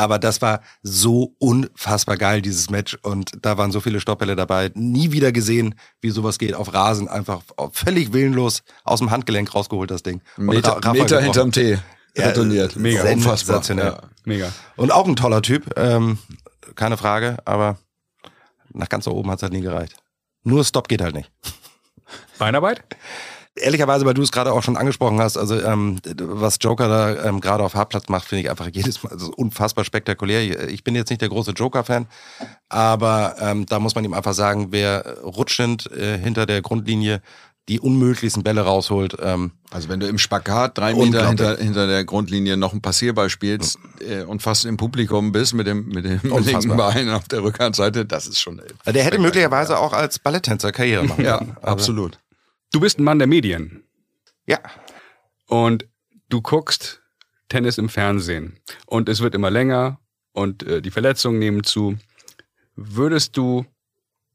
Aber das war so unfassbar geil, dieses Match. Und da waren so viele Stoppbälle dabei. Nie wieder gesehen, wie sowas geht. Auf Rasen einfach völlig willenlos aus dem Handgelenk rausgeholt, das Ding. Und Meter, Ra- Rafa Meter gebrochen. hinterm Tee. Ja, Retourniert. mega. Unfassbar. Sensationell. Ja. Mega. Und auch ein toller Typ, ähm, keine Frage, aber nach ganz oben hat's halt nie gereicht. Nur Stop geht halt nicht. Beinarbeit? Ehrlicherweise, weil du es gerade auch schon angesprochen hast, also ähm, was Joker da ähm, gerade auf Hartplatz macht, finde ich einfach jedes Mal also unfassbar spektakulär. Ich bin jetzt nicht der große Joker-Fan, aber ähm, da muss man ihm einfach sagen, wer rutschend äh, hinter der Grundlinie die unmöglichsten Bälle rausholt, ähm, Also wenn du im Spagat drei Meter hinter, hinter der Grundlinie noch ein Passierball spielst äh, und fast im Publikum bist mit dem, mit dem linken Bein auf der Rückhandseite, das ist schon der hätte möglicherweise auch als Balletttänzer Karriere machen Ja, können. Also, absolut. Du bist ein Mann der Medien Ja, und du guckst Tennis im Fernsehen und es wird immer länger und äh, die Verletzungen nehmen zu. Würdest du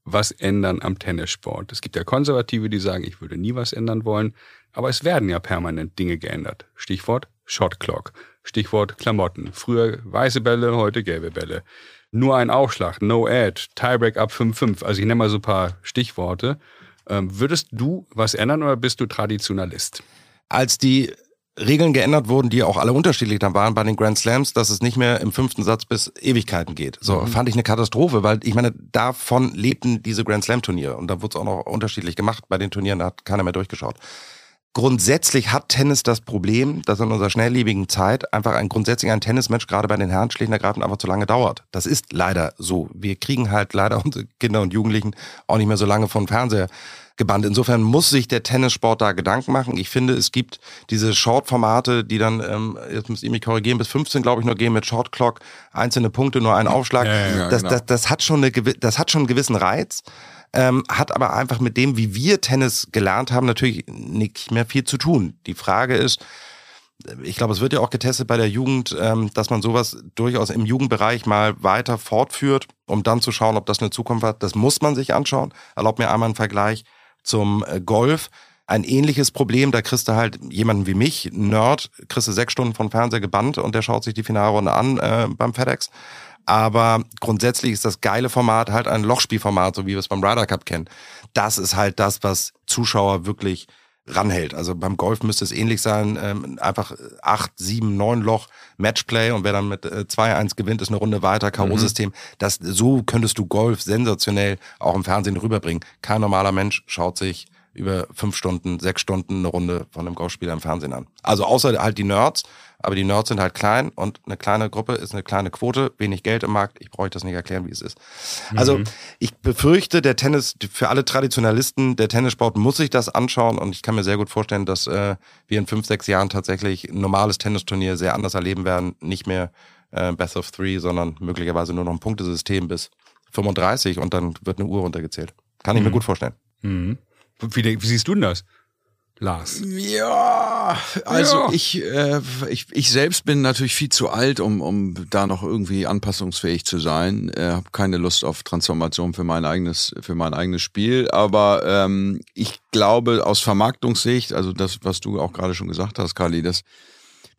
was ändern am Tennissport? Es gibt ja Konservative, die sagen, ich würde nie was ändern wollen, aber es werden ja permanent Dinge geändert. Stichwort Shot Clock, Stichwort Klamotten. Früher weiße Bälle, heute gelbe Bälle. Nur ein Aufschlag, No Ad, Tiebreak ab 5-5. Also ich nenne mal so ein paar Stichworte. Ähm, würdest du was ändern oder bist du Traditionalist? als die Regeln geändert wurden, die auch alle unterschiedlich dann waren bei den Grand Slams, dass es nicht mehr im fünften Satz bis Ewigkeiten geht. So mhm. fand ich eine Katastrophe, weil ich meine, davon lebten diese Grand Slam Turniere und da wurde es auch noch unterschiedlich gemacht. Bei den Turnieren da hat keiner mehr durchgeschaut. Grundsätzlich hat Tennis das Problem, dass in unserer schnelllebigen Zeit einfach ein grundsätzlich ein Tennismatch gerade bei den Herren schlicht und ergreifend einfach zu lange dauert. Das ist leider so. Wir kriegen halt leider unsere Kinder und Jugendlichen auch nicht mehr so lange von Fernseher gebannt. Insofern muss sich der Tennissport da Gedanken machen. Ich finde, es gibt diese Short-Formate, die dann, ähm, jetzt müsst ihr mich korrigieren, bis 15 glaube ich nur gehen mit Short Clock, einzelne Punkte, nur ein Aufschlag. Ja, ja, ja, das, genau. das, das, hat schon eine, das hat schon einen gewissen Reiz. Ähm, hat aber einfach mit dem, wie wir Tennis gelernt haben, natürlich nicht mehr viel zu tun. Die Frage ist, ich glaube, es wird ja auch getestet bei der Jugend, ähm, dass man sowas durchaus im Jugendbereich mal weiter fortführt, um dann zu schauen, ob das eine Zukunft hat. Das muss man sich anschauen. Erlaubt mir einmal einen Vergleich zum äh, Golf. Ein ähnliches Problem, da kriegst du halt jemanden wie mich, Nerd, kriegst du sechs Stunden von Fernseher gebannt und der schaut sich die Finalrunde an äh, beim FedEx. Aber grundsätzlich ist das geile Format halt ein Lochspielformat, so wie wir es beim Ryder Cup kennen. Das ist halt das, was Zuschauer wirklich ranhält. Also beim Golf müsste es ähnlich sein, ähm, einfach acht, sieben, neun Loch Matchplay und wer dann mit äh, 2-1 gewinnt, ist eine Runde weiter, K.O.-System. Mhm. Das, so könntest du Golf sensationell auch im Fernsehen rüberbringen. Kein normaler Mensch schaut sich über fünf Stunden, sechs Stunden eine Runde von einem Golfspieler im Fernsehen an. Also außer halt die Nerds, aber die Nerds sind halt klein und eine kleine Gruppe ist eine kleine Quote, wenig Geld im Markt. Ich brauche das nicht erklären, wie es ist. Also mhm. ich befürchte, der Tennis, für alle Traditionalisten, der Tennissport muss sich das anschauen und ich kann mir sehr gut vorstellen, dass äh, wir in fünf, sechs Jahren tatsächlich ein normales Tennisturnier sehr anders erleben werden. Nicht mehr äh, Best of Three, sondern möglicherweise nur noch ein Punktesystem bis 35 und dann wird eine Uhr runtergezählt. Kann ich mhm. mir gut vorstellen. Mhm. Wie, wie siehst du denn das? Lars? Ja, also ja. Ich, äh, ich ich selbst bin natürlich viel zu alt, um um da noch irgendwie anpassungsfähig zu sein. Äh, habe keine Lust auf Transformation für mein eigenes für mein eigenes Spiel, aber ähm, ich glaube aus Vermarktungssicht, also das was du auch gerade schon gesagt hast, Kali, das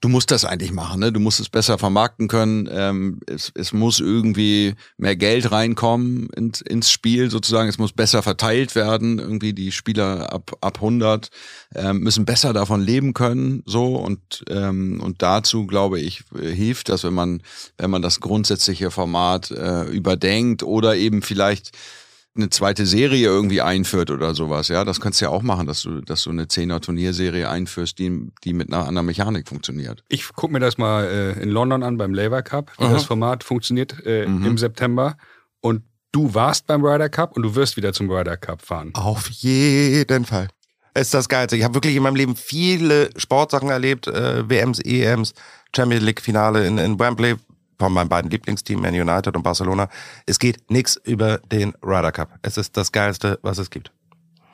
du musst das eigentlich machen, ne? Du musst es besser vermarkten können. Ähm, es, es muss irgendwie mehr Geld reinkommen ins, ins Spiel sozusagen. Es muss besser verteilt werden. Irgendwie die Spieler ab ab 100 ähm, müssen besser davon leben können. So und ähm, und dazu glaube ich hilft das, wenn man wenn man das grundsätzliche Format äh, überdenkt oder eben vielleicht eine zweite Serie irgendwie einführt oder sowas, ja, das kannst du ja auch machen, dass du, dass du eine Zehner Turnierserie einführst, die, die mit einer anderen Mechanik funktioniert. Ich gucke mir das mal äh, in London an beim Labour Cup, wie Aha. das Format funktioniert äh, mhm. im September. Und du warst beim Ryder Cup und du wirst wieder zum Ryder Cup fahren. Auf jeden Fall. Es ist das Geilste. Ich habe wirklich in meinem Leben viele Sportsachen erlebt, äh, WMs, EMs, Champions League Finale in, in Wembley von meinen beiden Lieblingsteams, Man United und Barcelona. Es geht nichts über den Ryder Cup. Es ist das Geilste, was es gibt.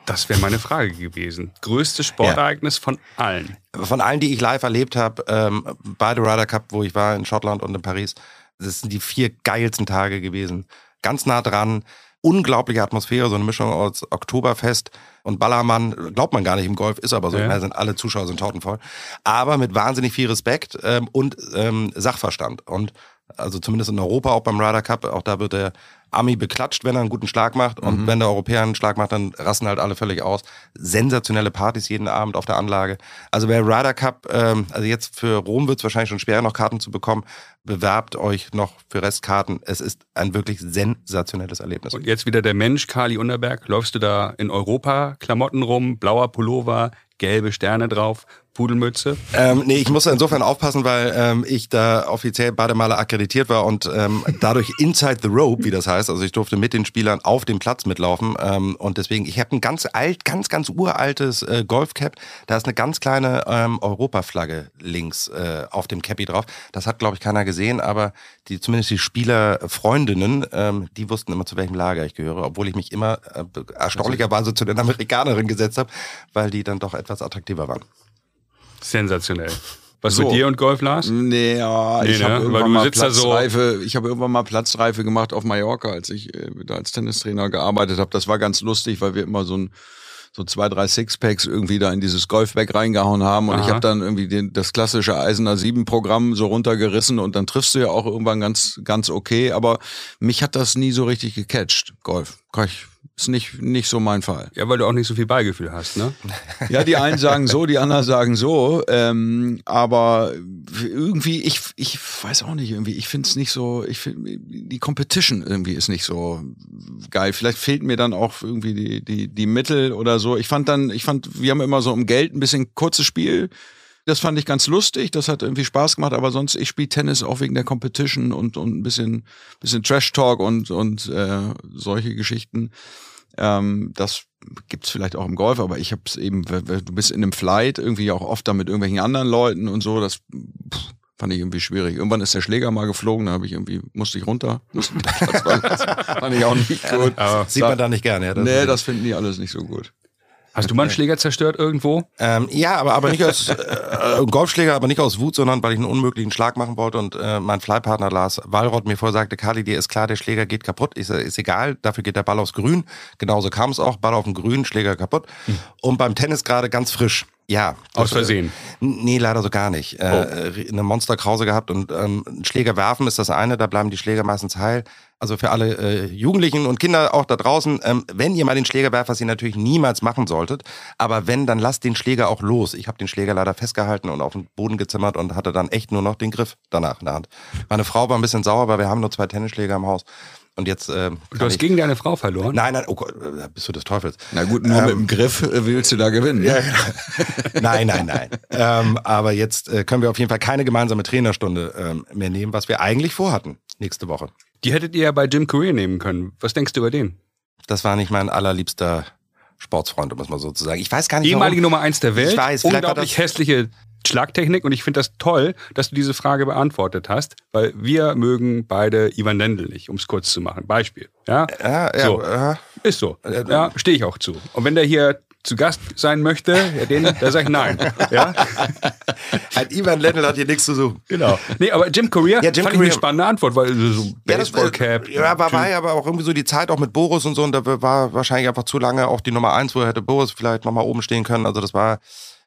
Das wäre meine Frage gewesen. Größtes Sportereignis ja. von allen. Von allen, die ich live erlebt habe, ähm, beide Ryder Cup, wo ich war in Schottland und in Paris, das sind die vier geilsten Tage gewesen. Ganz nah dran, unglaubliche Atmosphäre, so eine Mischung aus Oktoberfest und Ballermann. Glaubt man gar nicht im Golf, ist aber so. Ja. sind alle Zuschauer sind tortenvoll. Aber mit wahnsinnig viel Respekt ähm, und ähm, Sachverstand. Und also zumindest in Europa, auch beim Ryder Cup, auch da wird der Ami beklatscht, wenn er einen guten Schlag macht. Und mhm. wenn der Europäer einen Schlag macht, dann rasten halt alle völlig aus. Sensationelle Partys jeden Abend auf der Anlage. Also wer Ryder Cup, ähm, also jetzt für Rom wird es wahrscheinlich schon schwer, noch Karten zu bekommen. Bewerbt euch noch für Restkarten. Es ist ein wirklich sensationelles Erlebnis. Und jetzt wieder der Mensch, Kali Unterberg. Läufst du da in Europa Klamotten rum, blauer Pullover, gelbe Sterne drauf, Pudelmütze? Ähm, nee, ich muss insofern aufpassen, weil ähm, ich da offiziell beide Male akkreditiert war und ähm, dadurch inside the rope, wie das heißt, also ich durfte mit den Spielern auf dem Platz mitlaufen ähm, und deswegen, ich habe ein ganz alt, ganz, ganz uraltes äh, Golfcap, da ist eine ganz kleine ähm, Europaflagge links äh, auf dem Cappy drauf. Das hat, glaube ich, keiner gesehen, aber die zumindest die Spielerfreundinnen, ähm, die wussten immer, zu welchem Lager ich gehöre, obwohl ich mich immer äh, erstaunlicherweise zu den Amerikanerinnen gesetzt habe, weil die dann doch etwas attraktiver waren. Sensationell. Was so. mit dir und Golf, Lars? Nee, ja, nee, ich ne? habe irgendwann, mal Platzreife, so ich hab irgendwann mal Platzreife gemacht auf Mallorca, als ich äh, da als Tennistrainer gearbeitet habe. Das war ganz lustig, weil wir immer so ein so zwei, drei Sixpacks irgendwie da in dieses Golfbag reingehauen haben und Aha. ich habe dann irgendwie den, das klassische Eisener 7 Programm so runtergerissen und dann triffst du ja auch irgendwann ganz, ganz okay, aber mich hat das nie so richtig gecatcht, Golf ich ist nicht, nicht so mein Fall. Ja, weil du auch nicht so viel Beigefühl hast, ne? Ja, die einen sagen so, die anderen sagen so. Ähm, aber irgendwie, ich, ich weiß auch nicht, irgendwie, ich finde es nicht so, ich finde, die Competition irgendwie ist nicht so geil. Vielleicht fehlt mir dann auch irgendwie die, die, die Mittel oder so. Ich fand dann, ich fand, wir haben immer so um Geld ein bisschen kurzes Spiel. Das fand ich ganz lustig, das hat irgendwie Spaß gemacht, aber sonst, ich spiele Tennis auch wegen der Competition und, und ein bisschen, bisschen Trash-Talk und, und äh, solche Geschichten. Ähm, das gibt's vielleicht auch im Golf, aber ich habe es eben, du bist in einem Flight irgendwie auch oft da mit irgendwelchen anderen Leuten und so, das pff, fand ich irgendwie schwierig. Irgendwann ist der Schläger mal geflogen, da habe ich irgendwie, musste ich runter. Musste fand ich auch nicht gut. Aber Sieht man da nicht gerne, ja? Das nee, das finden die alles nicht so gut. Hast du mal einen Schläger zerstört irgendwo? Ähm, ja, aber, aber nicht aus äh, Golfschläger, aber nicht aus Wut, sondern weil ich einen unmöglichen Schlag machen wollte und äh, mein Flypartner Lars Wallrott mir vorher sagte, Kali, dir ist klar, der Schläger geht kaputt. Ist, ist egal, dafür geht der Ball aufs Grün. Genauso kam es auch, Ball auf dem Grün, Schläger kaputt. Hm. Und beim Tennis gerade ganz frisch. Ja. Aus Versehen? Äh, nee, leider so gar nicht. Äh, oh. Äh, eine Monsterkrause gehabt und ähm, Schläger werfen ist das eine, da bleiben die Schläger meistens heil. Also für alle äh, Jugendlichen und Kinder auch da draußen, ähm, wenn ihr mal den Schläger werft, was ihr natürlich niemals machen solltet, aber wenn, dann lasst den Schläger auch los. Ich habe den Schläger leider festgehalten und auf den Boden gezimmert und hatte dann echt nur noch den Griff danach in der Hand. Meine Frau war ein bisschen sauer, weil wir haben nur zwei Tennisschläger im Haus. Und jetzt. Äh, du hast ich, gegen deine Frau verloren? Nein, nein, oh Gott, äh, bist du des Teufels. Na gut, nur ähm, mit dem Griff äh, willst du da gewinnen. Ja, genau. nein, nein, nein. ähm, aber jetzt äh, können wir auf jeden Fall keine gemeinsame Trainerstunde ähm, mehr nehmen, was wir eigentlich vorhatten nächste Woche. Die hättet ihr ja bei Jim Courier nehmen können. Was denkst du über den? Das war nicht mein allerliebster Sportsfreund, um es mal so zu sagen. Ich weiß gar nicht. Ehemalige warum. Nummer eins der Welt. Ich weiß, unglaublich hässliche Schlagtechnik und ich finde das toll, dass du diese Frage beantwortet hast, weil wir mögen beide Ivan Lendl nicht, um es kurz zu machen. Beispiel. Ja, ja, ja so. ja. Ist so. Ja, stehe ich auch zu. Und wenn der hier zu Gast sein möchte, den, da sage ich nein. Ja? Ein Ivan Lendl hat hier nichts zu suchen. Genau. Nee, aber Jim Courier ja, Jim fand Courier. ich eine spannende Antwort, weil so Baseball-Cap. Ja, ja, war, war ja aber auch irgendwie so die Zeit auch mit Boris und so und da war wahrscheinlich einfach zu lange auch die Nummer eins, wo hätte Boris vielleicht nochmal oben stehen können. Also das war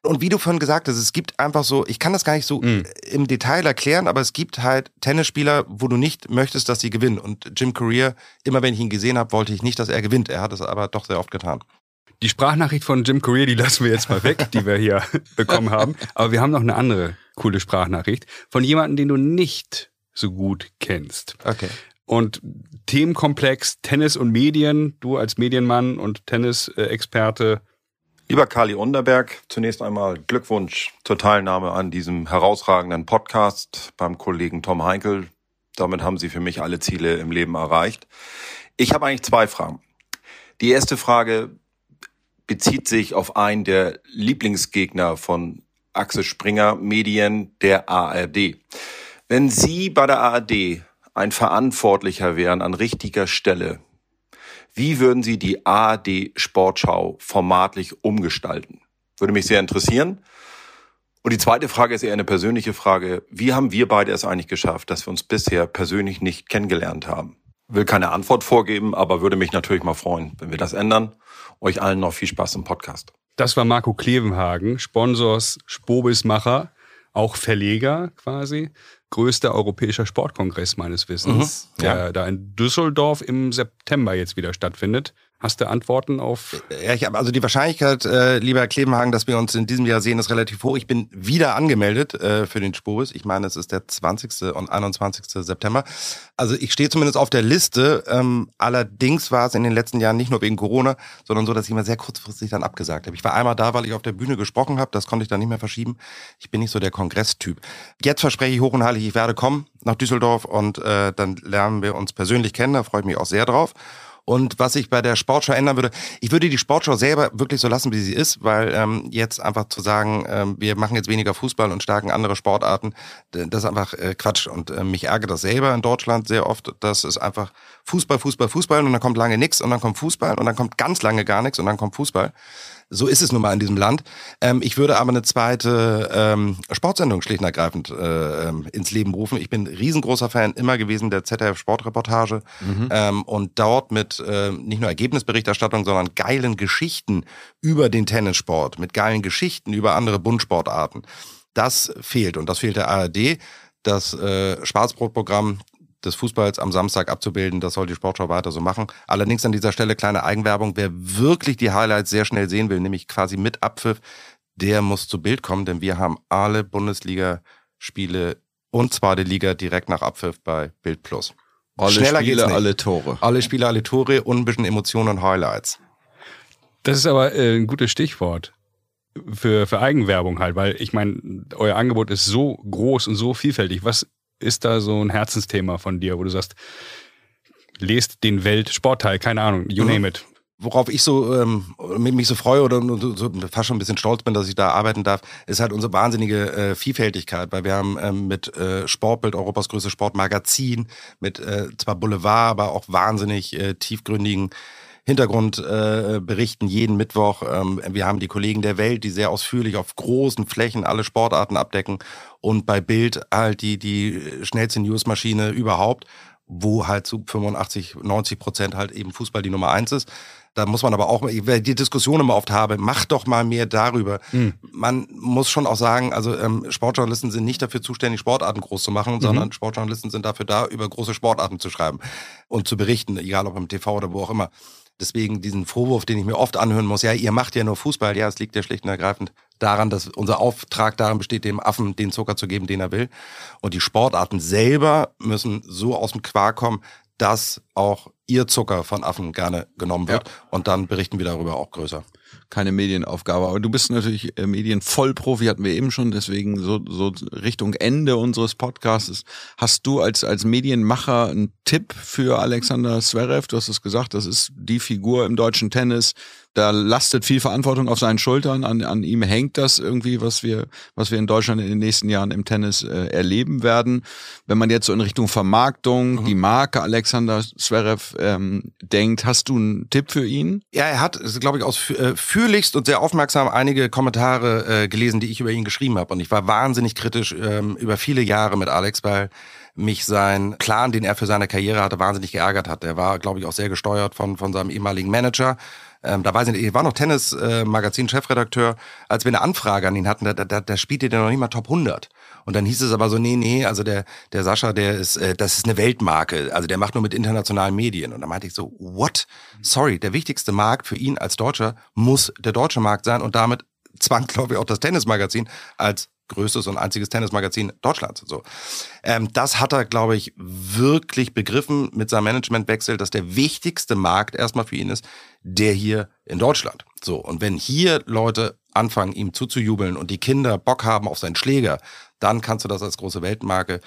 und wie du vorhin gesagt hast, es gibt einfach so, ich kann das gar nicht so mm. im Detail erklären, aber es gibt halt Tennisspieler, wo du nicht möchtest, dass sie gewinnen. Und Jim Courier, immer wenn ich ihn gesehen habe, wollte ich nicht, dass er gewinnt. Er hat es aber doch sehr oft getan. Die Sprachnachricht von Jim Courier, die lassen wir jetzt mal weg, die wir hier bekommen haben. Aber wir haben noch eine andere coole Sprachnachricht von jemandem, den du nicht so gut kennst. Okay. Und Themenkomplex Tennis und Medien, du als Medienmann und Tennisexperte, Lieber Kali Unterberg, zunächst einmal Glückwunsch zur Teilnahme an diesem herausragenden Podcast beim Kollegen Tom Heinkel. Damit haben Sie für mich alle Ziele im Leben erreicht. Ich habe eigentlich zwei Fragen. Die erste Frage bezieht sich auf einen der Lieblingsgegner von Axel Springer Medien, der ARD. Wenn Sie bei der ARD ein Verantwortlicher wären an richtiger Stelle, wie würden Sie die ARD Sportschau formatlich umgestalten? Würde mich sehr interessieren. Und die zweite Frage ist eher eine persönliche Frage. Wie haben wir beide es eigentlich geschafft, dass wir uns bisher persönlich nicht kennengelernt haben? Will keine Antwort vorgeben, aber würde mich natürlich mal freuen, wenn wir das ändern. Euch allen noch viel Spaß im Podcast. Das war Marco Klevenhagen, Sponsors Spobismacher, auch Verleger quasi größter europäischer Sportkongress meines Wissens, mhm, ja. der da in Düsseldorf im September jetzt wieder stattfindet. Hast du Antworten auf? Ja, ich habe also die Wahrscheinlichkeit, äh, lieber Herr Klebenhagen, dass wir uns in diesem Jahr sehen, ist relativ hoch. Ich bin wieder angemeldet äh, für den Spobis. Ich meine, es ist der 20. und 21. September. Also ich stehe zumindest auf der Liste. Ähm, allerdings war es in den letzten Jahren nicht nur wegen Corona, sondern so, dass ich immer sehr kurzfristig dann abgesagt habe. Ich war einmal da, weil ich auf der Bühne gesprochen habe. Das konnte ich dann nicht mehr verschieben. Ich bin nicht so der Kongresstyp. Jetzt verspreche ich hoch und heilig, ich werde kommen nach Düsseldorf und äh, dann lernen wir uns persönlich kennen. Da freue ich mich auch sehr drauf. Und was ich bei der Sportschau ändern würde, ich würde die Sportschau selber wirklich so lassen, wie sie ist, weil ähm, jetzt einfach zu sagen, ähm, wir machen jetzt weniger Fußball und stärken andere Sportarten, das ist einfach äh, Quatsch. Und äh, mich ärgert das selber in Deutschland sehr oft, dass es einfach Fußball, Fußball, Fußball und dann kommt lange nichts und dann kommt Fußball und dann kommt ganz lange gar nichts und dann kommt Fußball. So ist es nun mal in diesem Land. Ähm, ich würde aber eine zweite ähm, Sportsendung schlicht und ergreifend äh, ähm, ins Leben rufen. Ich bin riesengroßer Fan immer gewesen der ZDF Sportreportage mhm. ähm, und dort mit äh, nicht nur Ergebnisberichterstattung, sondern geilen Geschichten über den Tennissport, mit geilen Geschichten über andere Bundsportarten. Das fehlt und das fehlt der ARD. Das äh, Schwarzbrotprogramm des Fußballs am Samstag abzubilden. Das soll die Sportschau weiter so machen. Allerdings an dieser Stelle kleine Eigenwerbung. Wer wirklich die Highlights sehr schnell sehen will, nämlich quasi mit Abpfiff, der muss zu Bild kommen, denn wir haben alle Bundesligaspiele und zweite Liga direkt nach Abpfiff bei Bild Plus. Alle Schneller Spiele, alle Tore. Alle Spiele, alle Tore und ein bisschen Emotionen und Highlights. Das ist aber äh, ein gutes Stichwort für, für Eigenwerbung halt, weil ich meine, euer Angebot ist so groß und so vielfältig. Was ist da so ein Herzensthema von dir, wo du sagst, lest den Weltsportteil, keine Ahnung, you mhm. name it. Worauf ich so ähm, mich so freue oder so, fast schon ein bisschen stolz bin, dass ich da arbeiten darf, ist halt unsere wahnsinnige äh, Vielfältigkeit, weil wir haben ähm, mit äh, Sportbild Europas größte Sportmagazin, mit äh, zwar Boulevard, aber auch wahnsinnig äh, tiefgründigen Hintergrundberichten äh, jeden Mittwoch. Ähm, wir haben die Kollegen der Welt, die sehr ausführlich auf großen Flächen alle Sportarten abdecken und bei Bild halt die, die schnellste Newsmaschine überhaupt, wo halt zu 85, 90 Prozent halt eben Fußball die Nummer eins ist. Da muss man aber auch, weil die Diskussion immer oft habe, mach doch mal mehr darüber. Mhm. Man muss schon auch sagen, also ähm, Sportjournalisten sind nicht dafür zuständig, Sportarten groß zu machen, mhm. sondern Sportjournalisten sind dafür da, über große Sportarten zu schreiben und zu berichten, egal ob im TV oder wo auch immer. Deswegen diesen Vorwurf, den ich mir oft anhören muss, ja, ihr macht ja nur Fußball. Ja, es liegt ja schlicht und ergreifend daran, dass unser Auftrag darin besteht, dem Affen den Zucker zu geben, den er will. Und die Sportarten selber müssen so aus dem Quark kommen, dass auch ihr Zucker von Affen gerne genommen wird. Ja. Und dann berichten wir darüber auch größer keine Medienaufgabe. Aber du bist natürlich äh, Medienvollprofi, hatten wir eben schon, deswegen so, so Richtung Ende unseres Podcasts. Hast du als, als Medienmacher einen Tipp für Alexander Zverev? Du hast es gesagt, das ist die Figur im deutschen Tennis, da lastet viel Verantwortung auf seinen Schultern. An, an ihm hängt das irgendwie, was wir, was wir in Deutschland in den nächsten Jahren im Tennis äh, erleben werden. Wenn man jetzt so in Richtung Vermarktung, mhm. die Marke Alexander Zverev ähm, denkt, hast du einen Tipp für ihn? Ja, er hat, glaube ich, ausführlichst äh, und sehr aufmerksam einige Kommentare äh, gelesen, die ich über ihn geschrieben habe. Und ich war wahnsinnig kritisch ähm, über viele Jahre mit Alex, weil mich sein Plan, den er für seine Karriere hatte, wahnsinnig geärgert hat. Er war, glaube ich, auch sehr gesteuert von, von seinem ehemaligen Manager ähm, da weiß ich nicht, ich war noch Tennis-Magazin-Chefredakteur, als wir eine Anfrage an ihn hatten, da, da, da spielte der noch nicht mal Top 100. Und dann hieß es aber so, nee, nee, also der, der Sascha, der ist, äh, das ist eine Weltmarke, also der macht nur mit internationalen Medien. Und da meinte ich so, what? Sorry, der wichtigste Markt für ihn als Deutscher muss der deutsche Markt sein und damit zwang, glaube ich, auch das Tennismagazin als größtes und einziges Tennismagazin Deutschlands. So, ähm, das hat er, glaube ich, wirklich begriffen mit seinem Managementwechsel, dass der wichtigste Markt erstmal für ihn ist, der hier in Deutschland. So und wenn hier Leute anfangen, ihm zuzujubeln und die Kinder Bock haben auf seinen Schläger, dann kannst du das als große Weltmarke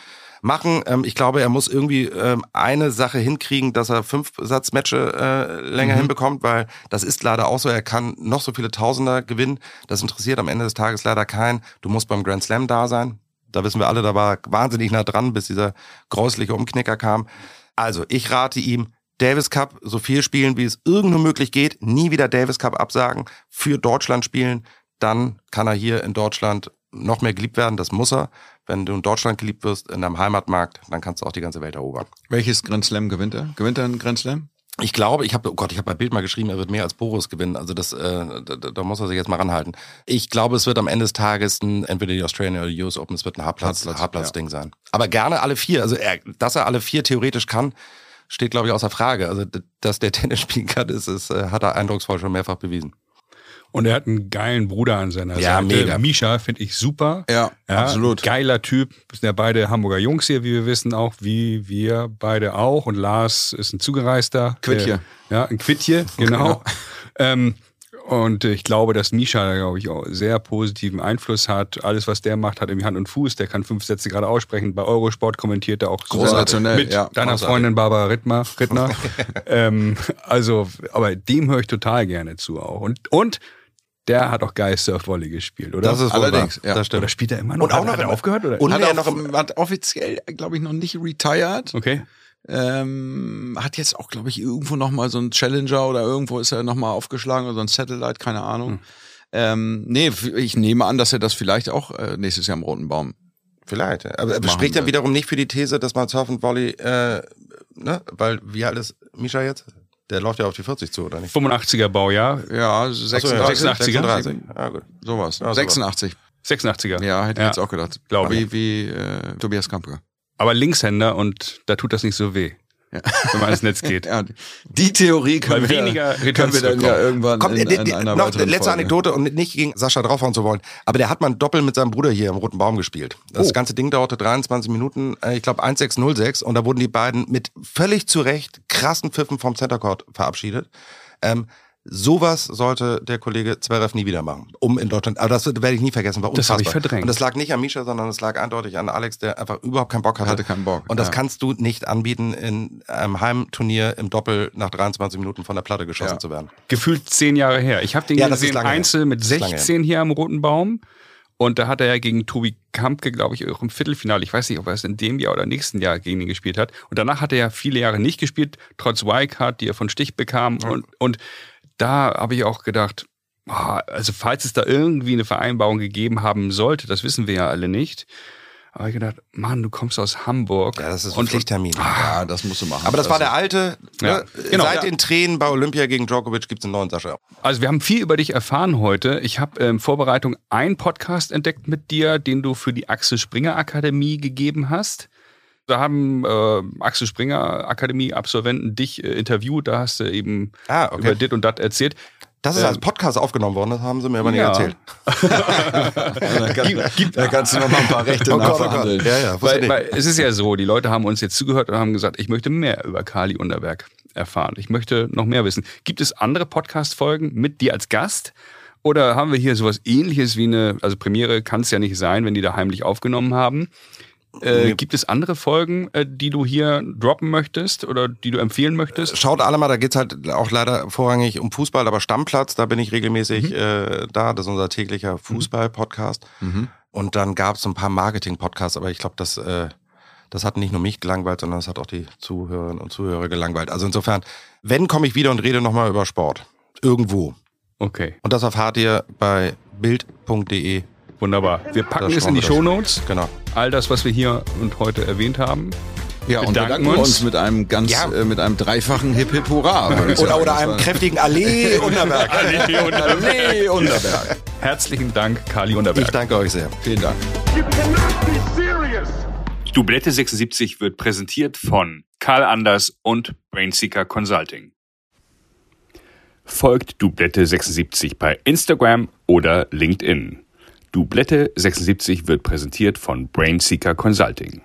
machen. Ähm, ich glaube, er muss irgendwie ähm, eine Sache hinkriegen, dass er fünf Satzmatches äh, länger mhm. hinbekommt, weil das ist leider auch so. Er kann noch so viele Tausender gewinnen. Das interessiert am Ende des Tages leider keinen. Du musst beim Grand Slam da sein. Da wissen wir alle, da war wahnsinnig nah dran, bis dieser gräusliche Umknicker kam. Also, ich rate ihm, Davis Cup so viel spielen, wie es irgendwo möglich geht. Nie wieder Davis Cup absagen. Für Deutschland spielen. Dann kann er hier in Deutschland noch mehr geliebt werden. Das muss er wenn du in Deutschland geliebt wirst, in deinem Heimatmarkt, dann kannst du auch die ganze Welt erobern. Welches Grand Slam gewinnt er? Gewinnt er einen Grand Slam? Ich glaube, ich habe, oh Gott, ich habe bei Bild mal geschrieben, er wird mehr als Boris gewinnen. Also das, äh, da, da, muss er sich jetzt mal ranhalten. Ich glaube, es wird am Ende des Tages ein, entweder die Australian oder die US Open, es wird ein Haarplatz, Haarplatz, Haarplatz-Ding ja. sein. Aber gerne alle vier. Also er, dass er alle vier theoretisch kann, steht, glaube ich, außer Frage. Also dass der Tennis spielen kann, ist, ist, äh, hat er eindrucksvoll schon mehrfach bewiesen. Und er hat einen geilen Bruder an seiner ja, Seite. Mega. Misha finde ich super. Ja, ja, absolut. Geiler Typ. Sind ja beide Hamburger Jungs hier, wie wir wissen, auch wie wir beide auch. Und Lars ist ein Zugereister. Quittje. ja, ein Quittje, genau. ähm, und ich glaube, dass Misha, glaube ich, auch sehr positiven Einfluss hat. Alles, was der macht, hat irgendwie Hand und Fuß. Der kann fünf Sätze gerade aussprechen. Bei Eurosport kommentiert er auch Großartig. mit ja, deiner großartig. Freundin Barbara Rittmer, Rittner. ähm, also, aber dem höre ich total gerne zu auch. Und, und der hat auch geil Surfvolley gespielt, oder? Das ist allerdings, ja. Das stimmt. Oder spielt er immer noch? Und auch noch hat er aufgehört oder? Und hat er noch hat offiziell, glaube ich, noch nicht retired. Okay. Ähm, hat jetzt auch, glaube ich, irgendwo noch mal so ein Challenger oder irgendwo ist er noch mal aufgeschlagen oder so ein Satellite, keine Ahnung. Hm. Ähm, nee, ich nehme an, dass er das vielleicht auch äh, nächstes Jahr im Roten Baum Vielleicht. Aber er spricht dann wiederum nicht für die These, dass man Surf und Volley, äh, ne, weil wie alt ist Misha jetzt? Der läuft ja auf die 40 zu, oder nicht? 85er Baujahr. Ja, 86, so, 86er. 36. Ja, gut. Sowas. Ja, 86. 86er. Ja, hätte ich ja. jetzt auch gedacht. Glaube ich. Wie, wie äh, Tobias Kampke. Aber Linkshänder und da tut das nicht so weh. Ja. Wenn man ins Netz geht. Ja, die Theorie können, wir, weniger können wir dann ja irgendwann Komm, in, in, in einer noch letzte Folge. Anekdote und nicht gegen Sascha draufhauen zu wollen. Aber der hat mal ein Doppel mit seinem Bruder hier im Roten Baum gespielt. Das oh. ganze Ding dauerte 23 Minuten, äh, ich glaube 1606 und da wurden die beiden mit völlig zu Recht krassen Pfiffen vom Center Court verabschiedet. Ähm, Sowas sollte der Kollege Zverev nie wieder machen, um in Deutschland. Aber das werde ich nie vergessen, war unfassbar. Das ich verdrängt. Und das lag nicht an Misha, sondern es lag eindeutig an Alex, der einfach überhaupt keinen Bock hatte. Hatte keinen Bock. Und das ja. kannst du nicht anbieten, in einem Heimturnier im Doppel nach 23 Minuten von der Platte geschossen ja. zu werden. Gefühlt zehn Jahre her. Ich habe den ja, gesehen Einzel mit 16 hier am Roten Baum. Und da hat er ja gegen Tobi Kampke, glaube ich, auch im Viertelfinale, ich weiß nicht, ob er es in dem Jahr oder nächsten Jahr gegen ihn gespielt hat. Und danach hat er ja viele Jahre nicht gespielt, trotz Wildcard, die er von Stich bekam. Und, und da habe ich auch gedacht, also falls es da irgendwie eine Vereinbarung gegeben haben sollte, das wissen wir ja alle nicht. Aber ich gedacht, Mann, du kommst aus Hamburg. Ja, das ist ein Pflichttermin. ja, das musst du machen. Aber das war der alte. Ne? Ja, genau, Seit ja. den Tränen bei Olympia gegen Djokovic gibt es einen neuen Sascha. Also wir haben viel über dich erfahren heute. Ich habe in Vorbereitung einen Podcast entdeckt mit dir, den du für die Axel Springer Akademie gegeben hast. Da haben äh, Axel Springer Akademie-Absolventen dich äh, interviewt, da hast du eben ah, okay. über dit und dat erzählt. Das ist ähm, als Podcast aufgenommen worden, das haben sie mir aber nicht ja. erzählt. da, kann, gibt, da kannst du noch mal ein paar Rechte oh nachverhandeln. Oh ja, ja, weil, weil es ist ja so, die Leute haben uns jetzt zugehört und haben gesagt, ich möchte mehr über Kali Unterberg erfahren. Ich möchte noch mehr wissen. Gibt es andere Podcast-Folgen mit dir als Gast? Oder haben wir hier sowas ähnliches wie eine, also Premiere kann es ja nicht sein, wenn die da heimlich aufgenommen haben. Äh, gibt es andere Folgen, äh, die du hier droppen möchtest oder die du empfehlen möchtest? Schaut alle mal, da geht es halt auch leider vorrangig um Fußball, aber Stammplatz, da bin ich regelmäßig mhm. äh, da. Das ist unser täglicher Fußball-Podcast. Mhm. Und dann gab es ein paar Marketing-Podcasts, aber ich glaube, das, äh, das hat nicht nur mich gelangweilt, sondern es hat auch die Zuhörerinnen und Zuhörer gelangweilt. Also insofern, wenn komme ich wieder und rede nochmal über Sport. Irgendwo. Okay. Und das erfahrt ihr bei bild.de Wunderbar. Wir packen es in die Shownotes. Genau. All das, was wir hier und heute erwähnt haben. Ja, und bedanken uns. uns mit einem ganz, ja. äh, mit einem dreifachen Hip Hip Hurra. oder, oder einem kräftigen Allee Unterberg. Allee Unterberg. Allee Unterberg. Herzlichen Dank, Kali Unterberg. Ich danke euch sehr. Vielen Dank. Dublette 76 wird präsentiert von Karl Anders und Brainseeker Consulting. Folgt Dublette 76 bei Instagram oder LinkedIn. Dublette 76 wird präsentiert von Brainseeker Consulting.